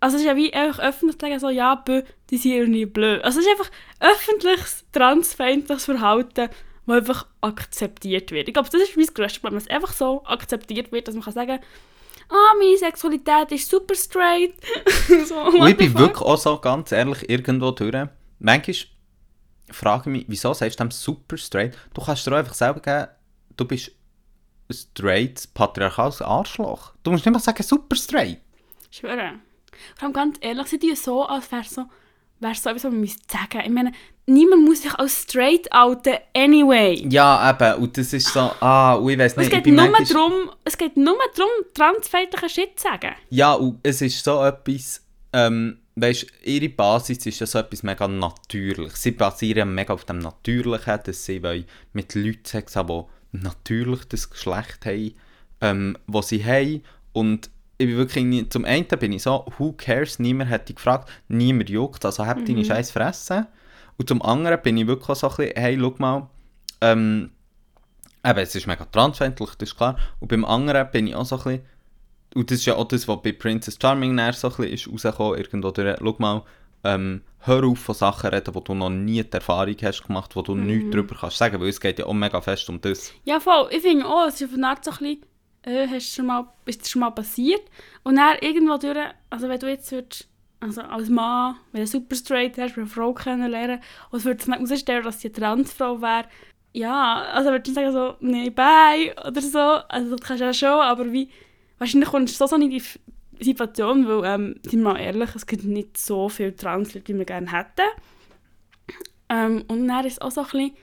also es ist ja wie einfach öffentlich zu sagen, so, ja, bö, die sind irgendwie blöd. Also es ist einfach öffentliches, transfeindliches Verhalten, das einfach akzeptiert wird. Ich glaube, das ist mein grösstes Problem, dass es einfach so akzeptiert wird, dass man kann sagen ah, meine Sexualität ist super straight. (laughs) so, ich bin wirklich auch so ganz ehrlich irgendwo durch. Manchmal frage ich mich, wieso sagst du dem super straight? Du kannst dir auch einfach selber geben, du bist ein straight, patriarchales Arschloch. Du musst nicht mal sagen super straight. Ich schwöre. Vor allem ganz ehrlich, sie tun so, als wäre so, wäre so etwas, was man müsste sagen. Ich meine, niemand muss sich als straight outen anyway. Ja, eben. Und das ist so, ah, und ich weiß es nicht, ich geht nur manchmal... darum, es geht nur darum, transfeindlichen Shit zu sagen. Ja, und es ist so etwas, ähm, weißt, ihre Basis ist ja so etwas mega natürlich. Sie basieren mega auf dem Natürlichen, dass sie mit Leuten Sex haben, die natürlich das Geschlecht haben, ähm, was sie haben. Und ich bin wirklich, zum einen bin ich so, who cares, niemand hat dich gefragt, niemand juckt, also hab deine scheiß Fresse. Und zum anderen bin ich wirklich so ein bisschen, hey, schau mal, ähm, eben, es ist mega transfeindlich, das ist klar. Und beim anderen bin ich auch so ein bisschen, und das ist ja auch das, was bei Princess Charming nachher so ein bisschen ist rausgekommen, irgendwo durch, schau mal, ähm, hör auf von Sachen reden, wo du noch nie die Erfahrung hast gemacht, wo du nichts darüber kannst sagen, weil es geht ja auch mega fest um das. Ja, voll. Ich finde auch, es ist auf eine Art so ein bisschen, äh, hast schon mal, ist das schon mal passiert? Und dann irgendwo durch, also wenn du jetzt würdest, also als Mann, wenn du super straight hast, eine Frau kennenlernen, und es würde dann herausstellen, dass sie eine Transfrau wäre, ja, also würdest du sagen so, nee, bye, oder so, also das kannst du ja schon, aber wie, wahrscheinlich kommst du so, so in die Situation, weil, ähm, sind wir ehrlich, es gibt nicht so viele Transleute, wie wir gerne hätten. Ähm, und dann ist es auch so ein bisschen,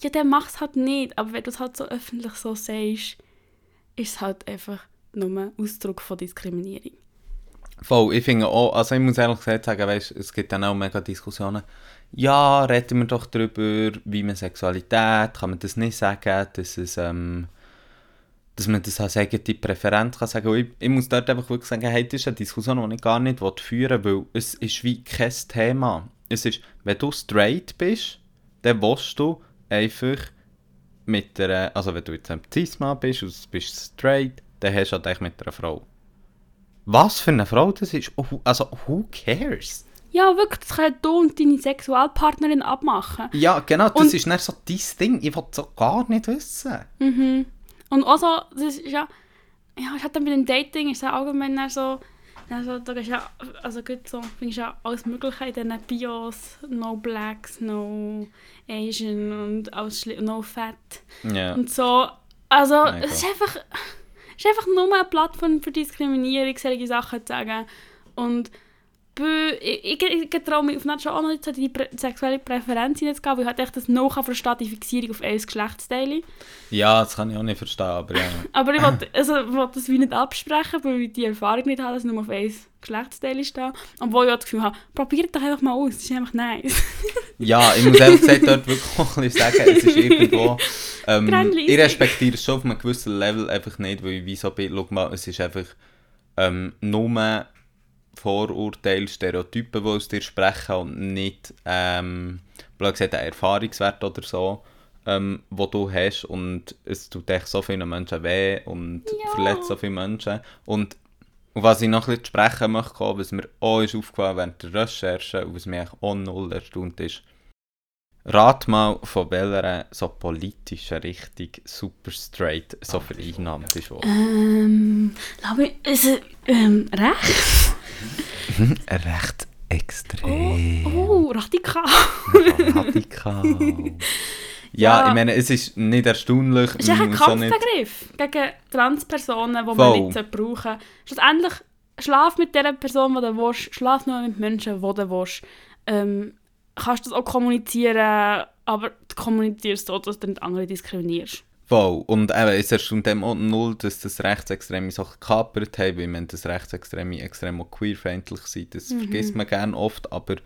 ja, der macht es halt nicht, aber wenn du es halt so öffentlich so sagst, ist es halt einfach nur Ausdruck von Diskriminierung. Voll, ich finde auch, also ich muss ehrlich gesagt sagen, weißt, es gibt dann auch mega Diskussionen. Ja, reden wir doch darüber, wie man Sexualität, kann man das nicht sagen, dass es, ähm, dass man das als eigene Präferenz kann sagen. Und ich, ich muss dort einfach wirklich sagen, hey, das ist eine Diskussion, die ich gar nicht führen will, weil es ist wie kein Thema. Es ist, wenn du straight bist, dann willst du einfach mit einer, also wenn du jetzt ein Cis-Mann bist und du bist straight, dann hast du halt mit einer Frau. was für eine Frau das ist. Oh, also, who cares? Ja, wirklich, das können du und deine Sexualpartnerin abmachen. Ja, genau, das Und- ist nicht so dein Ding. Ich will so gar nicht wissen. Mhm. Und auch so, das ist ja, ja, ich hatte mit dem Dating, ist ja allgemein dann so, also da ist ja, also gut so, findest ja alles mögliche in diesen Bios, no blacks, no Asian und alles, no fat Ja. und so. Also, es ist einfach, es ist einfach nur eine Plattform für Diskriminierung, solche Sachen zu sagen. Und ich, ich, ich traue mich auf schon auch noch nicht so die Prä sexuelle Präferenz hineinzugehen, weil ich halt echt das noch verstehe, die Fixierung auf ein Geschlechtsteil. ja, das kann ich auch nicht verstehen, aber ja. (laughs) Aber ich will, also, will das wie nicht absprechen, weil ich die Erfahrung nicht habe, dass ich nur auf ein Geschlechtsteil stehe. Obwohl ich auch das Gefühl habe, probiert doch einfach mal aus, das ist einfach nice. (laughs) Ja, ich muss ehrlich gesagt dort wirklich auch ein sagen, es ist irgendwo... Ähm, ich respektiere es schon auf einem gewissen Level einfach nicht, weil ich wie so bin, schau mal, es ist einfach ähm, nur Vorurteile, Stereotypen, die aus dir sprechen und nicht, ähm, blöd gesagt, ein Erfahrungswert oder so, ähm, wo du hast und es tut echt so vielen Menschen weh und Ja. verletzt so viele Menschen und was ich noch ein bisschen zu sprechen möchte, was mir auch ist aufgefallen während der Recherche und was mich auch null erstaunt ist, rat mal, von welcher so politischen Richtung super straight so vereinnahmt ist worden. ähm, glaube ich, es, ähm, recht? (laughs) Recht extrem. Oh, radikal. Radikal. (laughs) Ja, Ja. ich meine, es ist nicht erstaunlich. Es ist ein Kampfbegriff gegen Transpersonen, die man nicht brauchen. Schlussendlich, schlaf mit der Person, die du willst, schlaf nur mit Menschen, die du willst. Ähm, kannst das auch kommunizieren, aber du kommunizierst so, dass du nicht andere diskriminierst. Voll. Und eben, es erstaunt dem auch null, dass das Rechtsextreme Sachen gekapert haben, weil man das Rechtsextreme extrem auch queerfeindlich sind. Das Mhm. vergisst man gerne oft, aber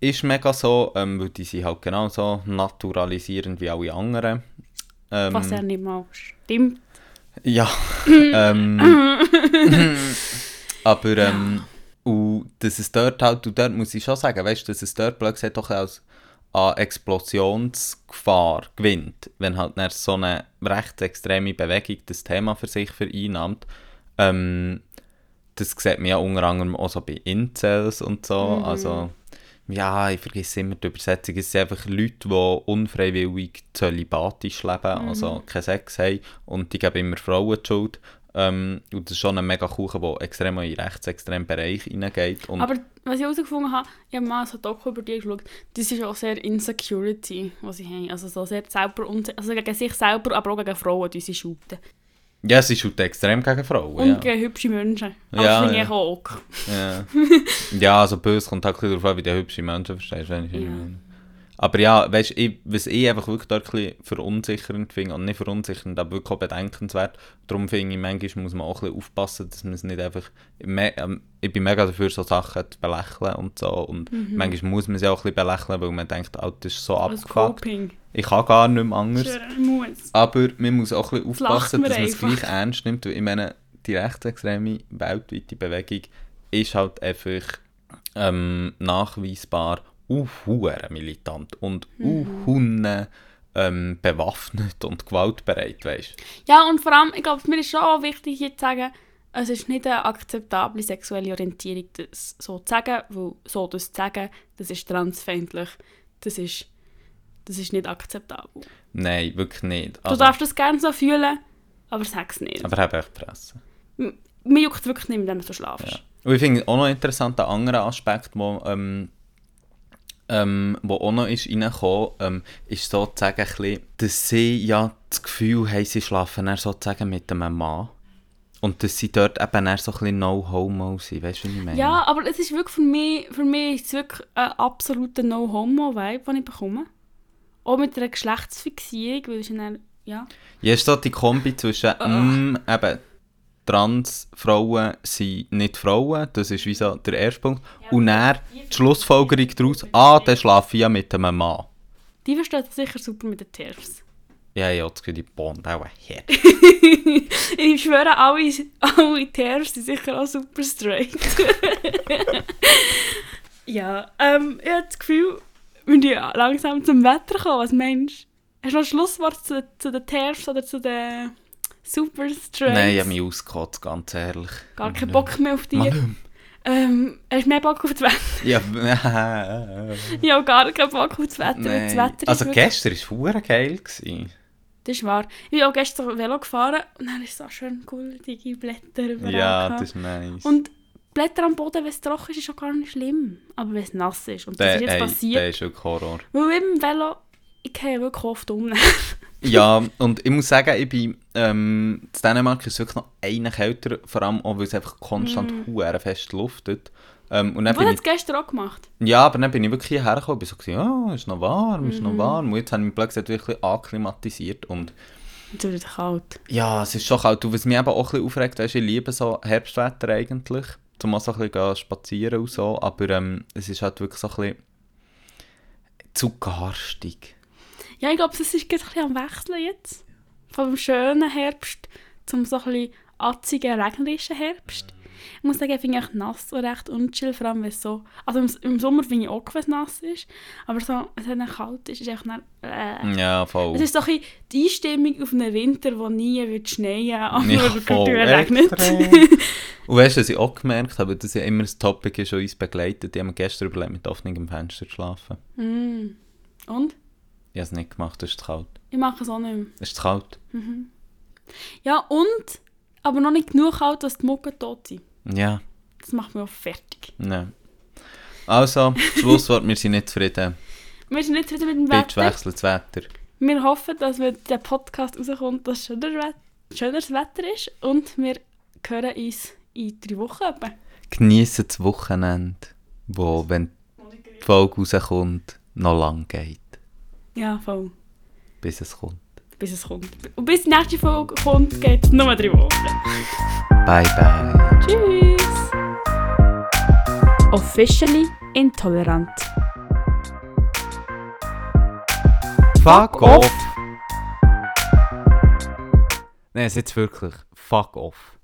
ist mega so, ähm, weil die sind halt genauso naturalisierend wie alle anderen. Ähm, Was ja nicht mal stimmt. Ja. (laughs) ähm, (laughs) (laughs) aber ähm, und dass es dort halt, und dort muss ich schon sagen, weißt du, dass es dort gesagt doch als an Explosionsgefahr gewinnt, wenn halt dann so eine rechtsextreme Bewegung das Thema für sich vereinnahmt. Ähm, das sieht man ja unter anderem auch so bei Incels und so. Mhm. Also, ja, ich vergesse immer die Übersetzung. Es sind einfach Leute, die unfreiwillig zölibatisch leben, Mhm. also keinen Sex haben und die geben immer Frauen die Schuld. Ähm, und das ist schon ein mega Kuchen, der extrem in den rechtsextremen Bereich hineingeht. Und Aber was ich herausgefunden habe, ich habe mal so ein Doku über die geschaut, das ist auch sehr Insecurity, was sie haben. Also so sehr selber, also gegen sich selber, aber auch gegen Frauen, die sie shooten. ja, sie schaut extrem gegen Frauen. Und ja. gegen hübsche Menschen. Aber Ja, das finde ja. ich auch. Ja. ja, also böse kommt halt darauf an, wie du hübsche Menschen verstehst. Wenn ich Ja. meine. Aber ja, weißt ich- was ich einfach wirklich dort ein verunsichernd finde, und nicht verunsichernd, aber wirklich auch bedenkenswert, darum finde ich, manchmal muss man auch ein bisschen aufpassen, dass man es nicht einfach, ähm, ich bin mega dafür, so Sachen zu belächeln und so, und manchmal muss man sie auch ein bisschen belächeln, weil man denkt, oh, das ist so abgefuckt, Coping. ich kann gar nicht mehr anders. Sure. Aber man muss auch ein bisschen aufpassen, dass man es gleich ernst nimmt. Weil ich meine, die rechtsextreme weltweite Bewegung ist halt einfach ähm, nachweisbar unhuere militant und mhm. ähm, bewaffnet und gewaltbereit, weißt Ja, und vor allem, ich glaube, mir ist schon auch wichtig, hier zu sagen, es ist nicht eine akzeptable sexuelle Orientierung, das so zu sagen, weil so das zu sagen, das ist transfeindlich, das ist, das ist nicht akzeptabel. Nein, wirklich nicht. Du darfst das gerne so fühlen, aber sag es nicht. aber habe echt Presse. Mir juckt es wirklich nicht, wenn du so schlafst. Ja. Und ich finde auch noch interessant, ein anderer Aspekt, wo, ähm, ähm, wo auch noch ist reingekommen, ähm, ist sozusagen bisschen, dass sie ja das Gefühl haben, sie schlafen dann sozusagen mit einem Mann. Und dass sie dort eben dann so ein bisschen No-Homo sind, weißt du, was ich meine? Ja, aber es ist wirklich für mich, für mich ist es wirklich ein absoluter No-Homo-Vibe, den ich bekomme. Auch mit einer Geschlechtsfixierung, weil es dann, ja. Ja, ist so die Kombi zwischen, mm, eben, Transfrauen sind nicht Frauen, das ist wie so der erste Punkt. und dann die Schlussfolgerung daraus, ah, dann schlafe ich ja mit einem Mann. Die versteht das sicher super mit den TERFs. Ja, ja, das geht die Bond auch her. (laughs) ich schwöre, alle, alle TERFs sind sicher auch super straight. (laughs) ja, ähm, ich habe das Gefühl, wir müssen ja langsam zum Wetter kommen. Was meinst du? Hast du noch ein Schlusswort zu, zu den TERFs oder zu den Super straight. Nein, ich habe mich ausgekotzt, ganz ehrlich. Gar keinen Bock mehr auf die. Mann, Ähm, hast du mehr Bock auf das Wetter? ja, (laughs) Ich habe gar keinen Bock auf das Wetter. Das. Wetter Also wirklich- gestern war es geil. Gewesen. Das ist wahr. Ich bin auch gestern Velo gefahren und dann ist so schön goldige Blätter überall. Ja, das ist nice. Und Blätter am Boden, wenn es trocken ist, ist auch gar nicht schlimm. Aber wenn es nass ist. Und das der, ist jetzt ey, passiert. der ist wirklich Horror. Weil im Velo, ich gehe wirklich oft um. (laughs) Ja, und ich muss sagen, ich bin, ähm, in Dänemark ist es wirklich noch eine kälter, vor allem auch, weil es einfach konstant mm. fest luftet. Ähm, und dann Was hat es gestern auch gemacht? ja, aber dann bin ich wirklich hierher gekommen und so, gewesen, ja, ist noch warm, ist noch Mhm. warm. Und jetzt habe ich mich plötzlich wirklich akklimatisiert und Jetzt wird es kalt. ja, es ist schon kalt. Und was mich eben auch ein bisschen aufregt, weißt, ich liebe so Herbstwetter eigentlich, zum mal so ein bisschen spazieren und so, aber ähm, es ist halt wirklich so ein bisschen zu garstig. Ja, ich glaube, es ist gerade ein bisschen am Wechseln jetzt. Vom schönen Herbst zum so ein bisschen atzigen, regnerischen Herbst. Ich muss sagen, ich finde ich nass und recht unchill, vor allem wenn es so... Also im, im Sommer finde ich auch, wenn es nass ist, aber so, wenn es dann kalt ist, ist es einfach dann... Äh. Ja, voll. Es ist so ein die Einstimmung auf einen Winter, der nie wird schneien, aber Ja, voll, regnet. (laughs) Und weißt du, was ich auch gemerkt habe, dass ja immer ein Topic ist, das uns begleitet. Die haben gestern überlegt, mit offenem Fenster zu schlafen. mm. Und? Ich habe es nicht gemacht, es ist kalt. Ich mache es auch nicht mehr. Es ist zu kalt. Ja, und... Aber noch nicht genug kalt, dass die Mucken tot sind. Ja, Das macht mich auch fertig. nein. Also, Schlusswort, wir sind nicht zufrieden. Wir sind nicht zufrieden mit dem Bitte Wetter. wechselt das Wetter. Wir hoffen, dass wenn der Podcast rauskommt, dass schöner Wet schöneres Wetter ist. Und wir hören uns in drei Wochen. Etwa. Geniessen das Wochenende, wo, wenn die Folge rauskommt, noch lang geht. Ja, voll. Bis es kommt. Bis es kommt. Und bis die nächste Folge kommt, geht es nur drei Wochen. Bye, bye. Tschüss! Officially intolerant. Fuck off! Nein, jetzt wirklich. Fuck off.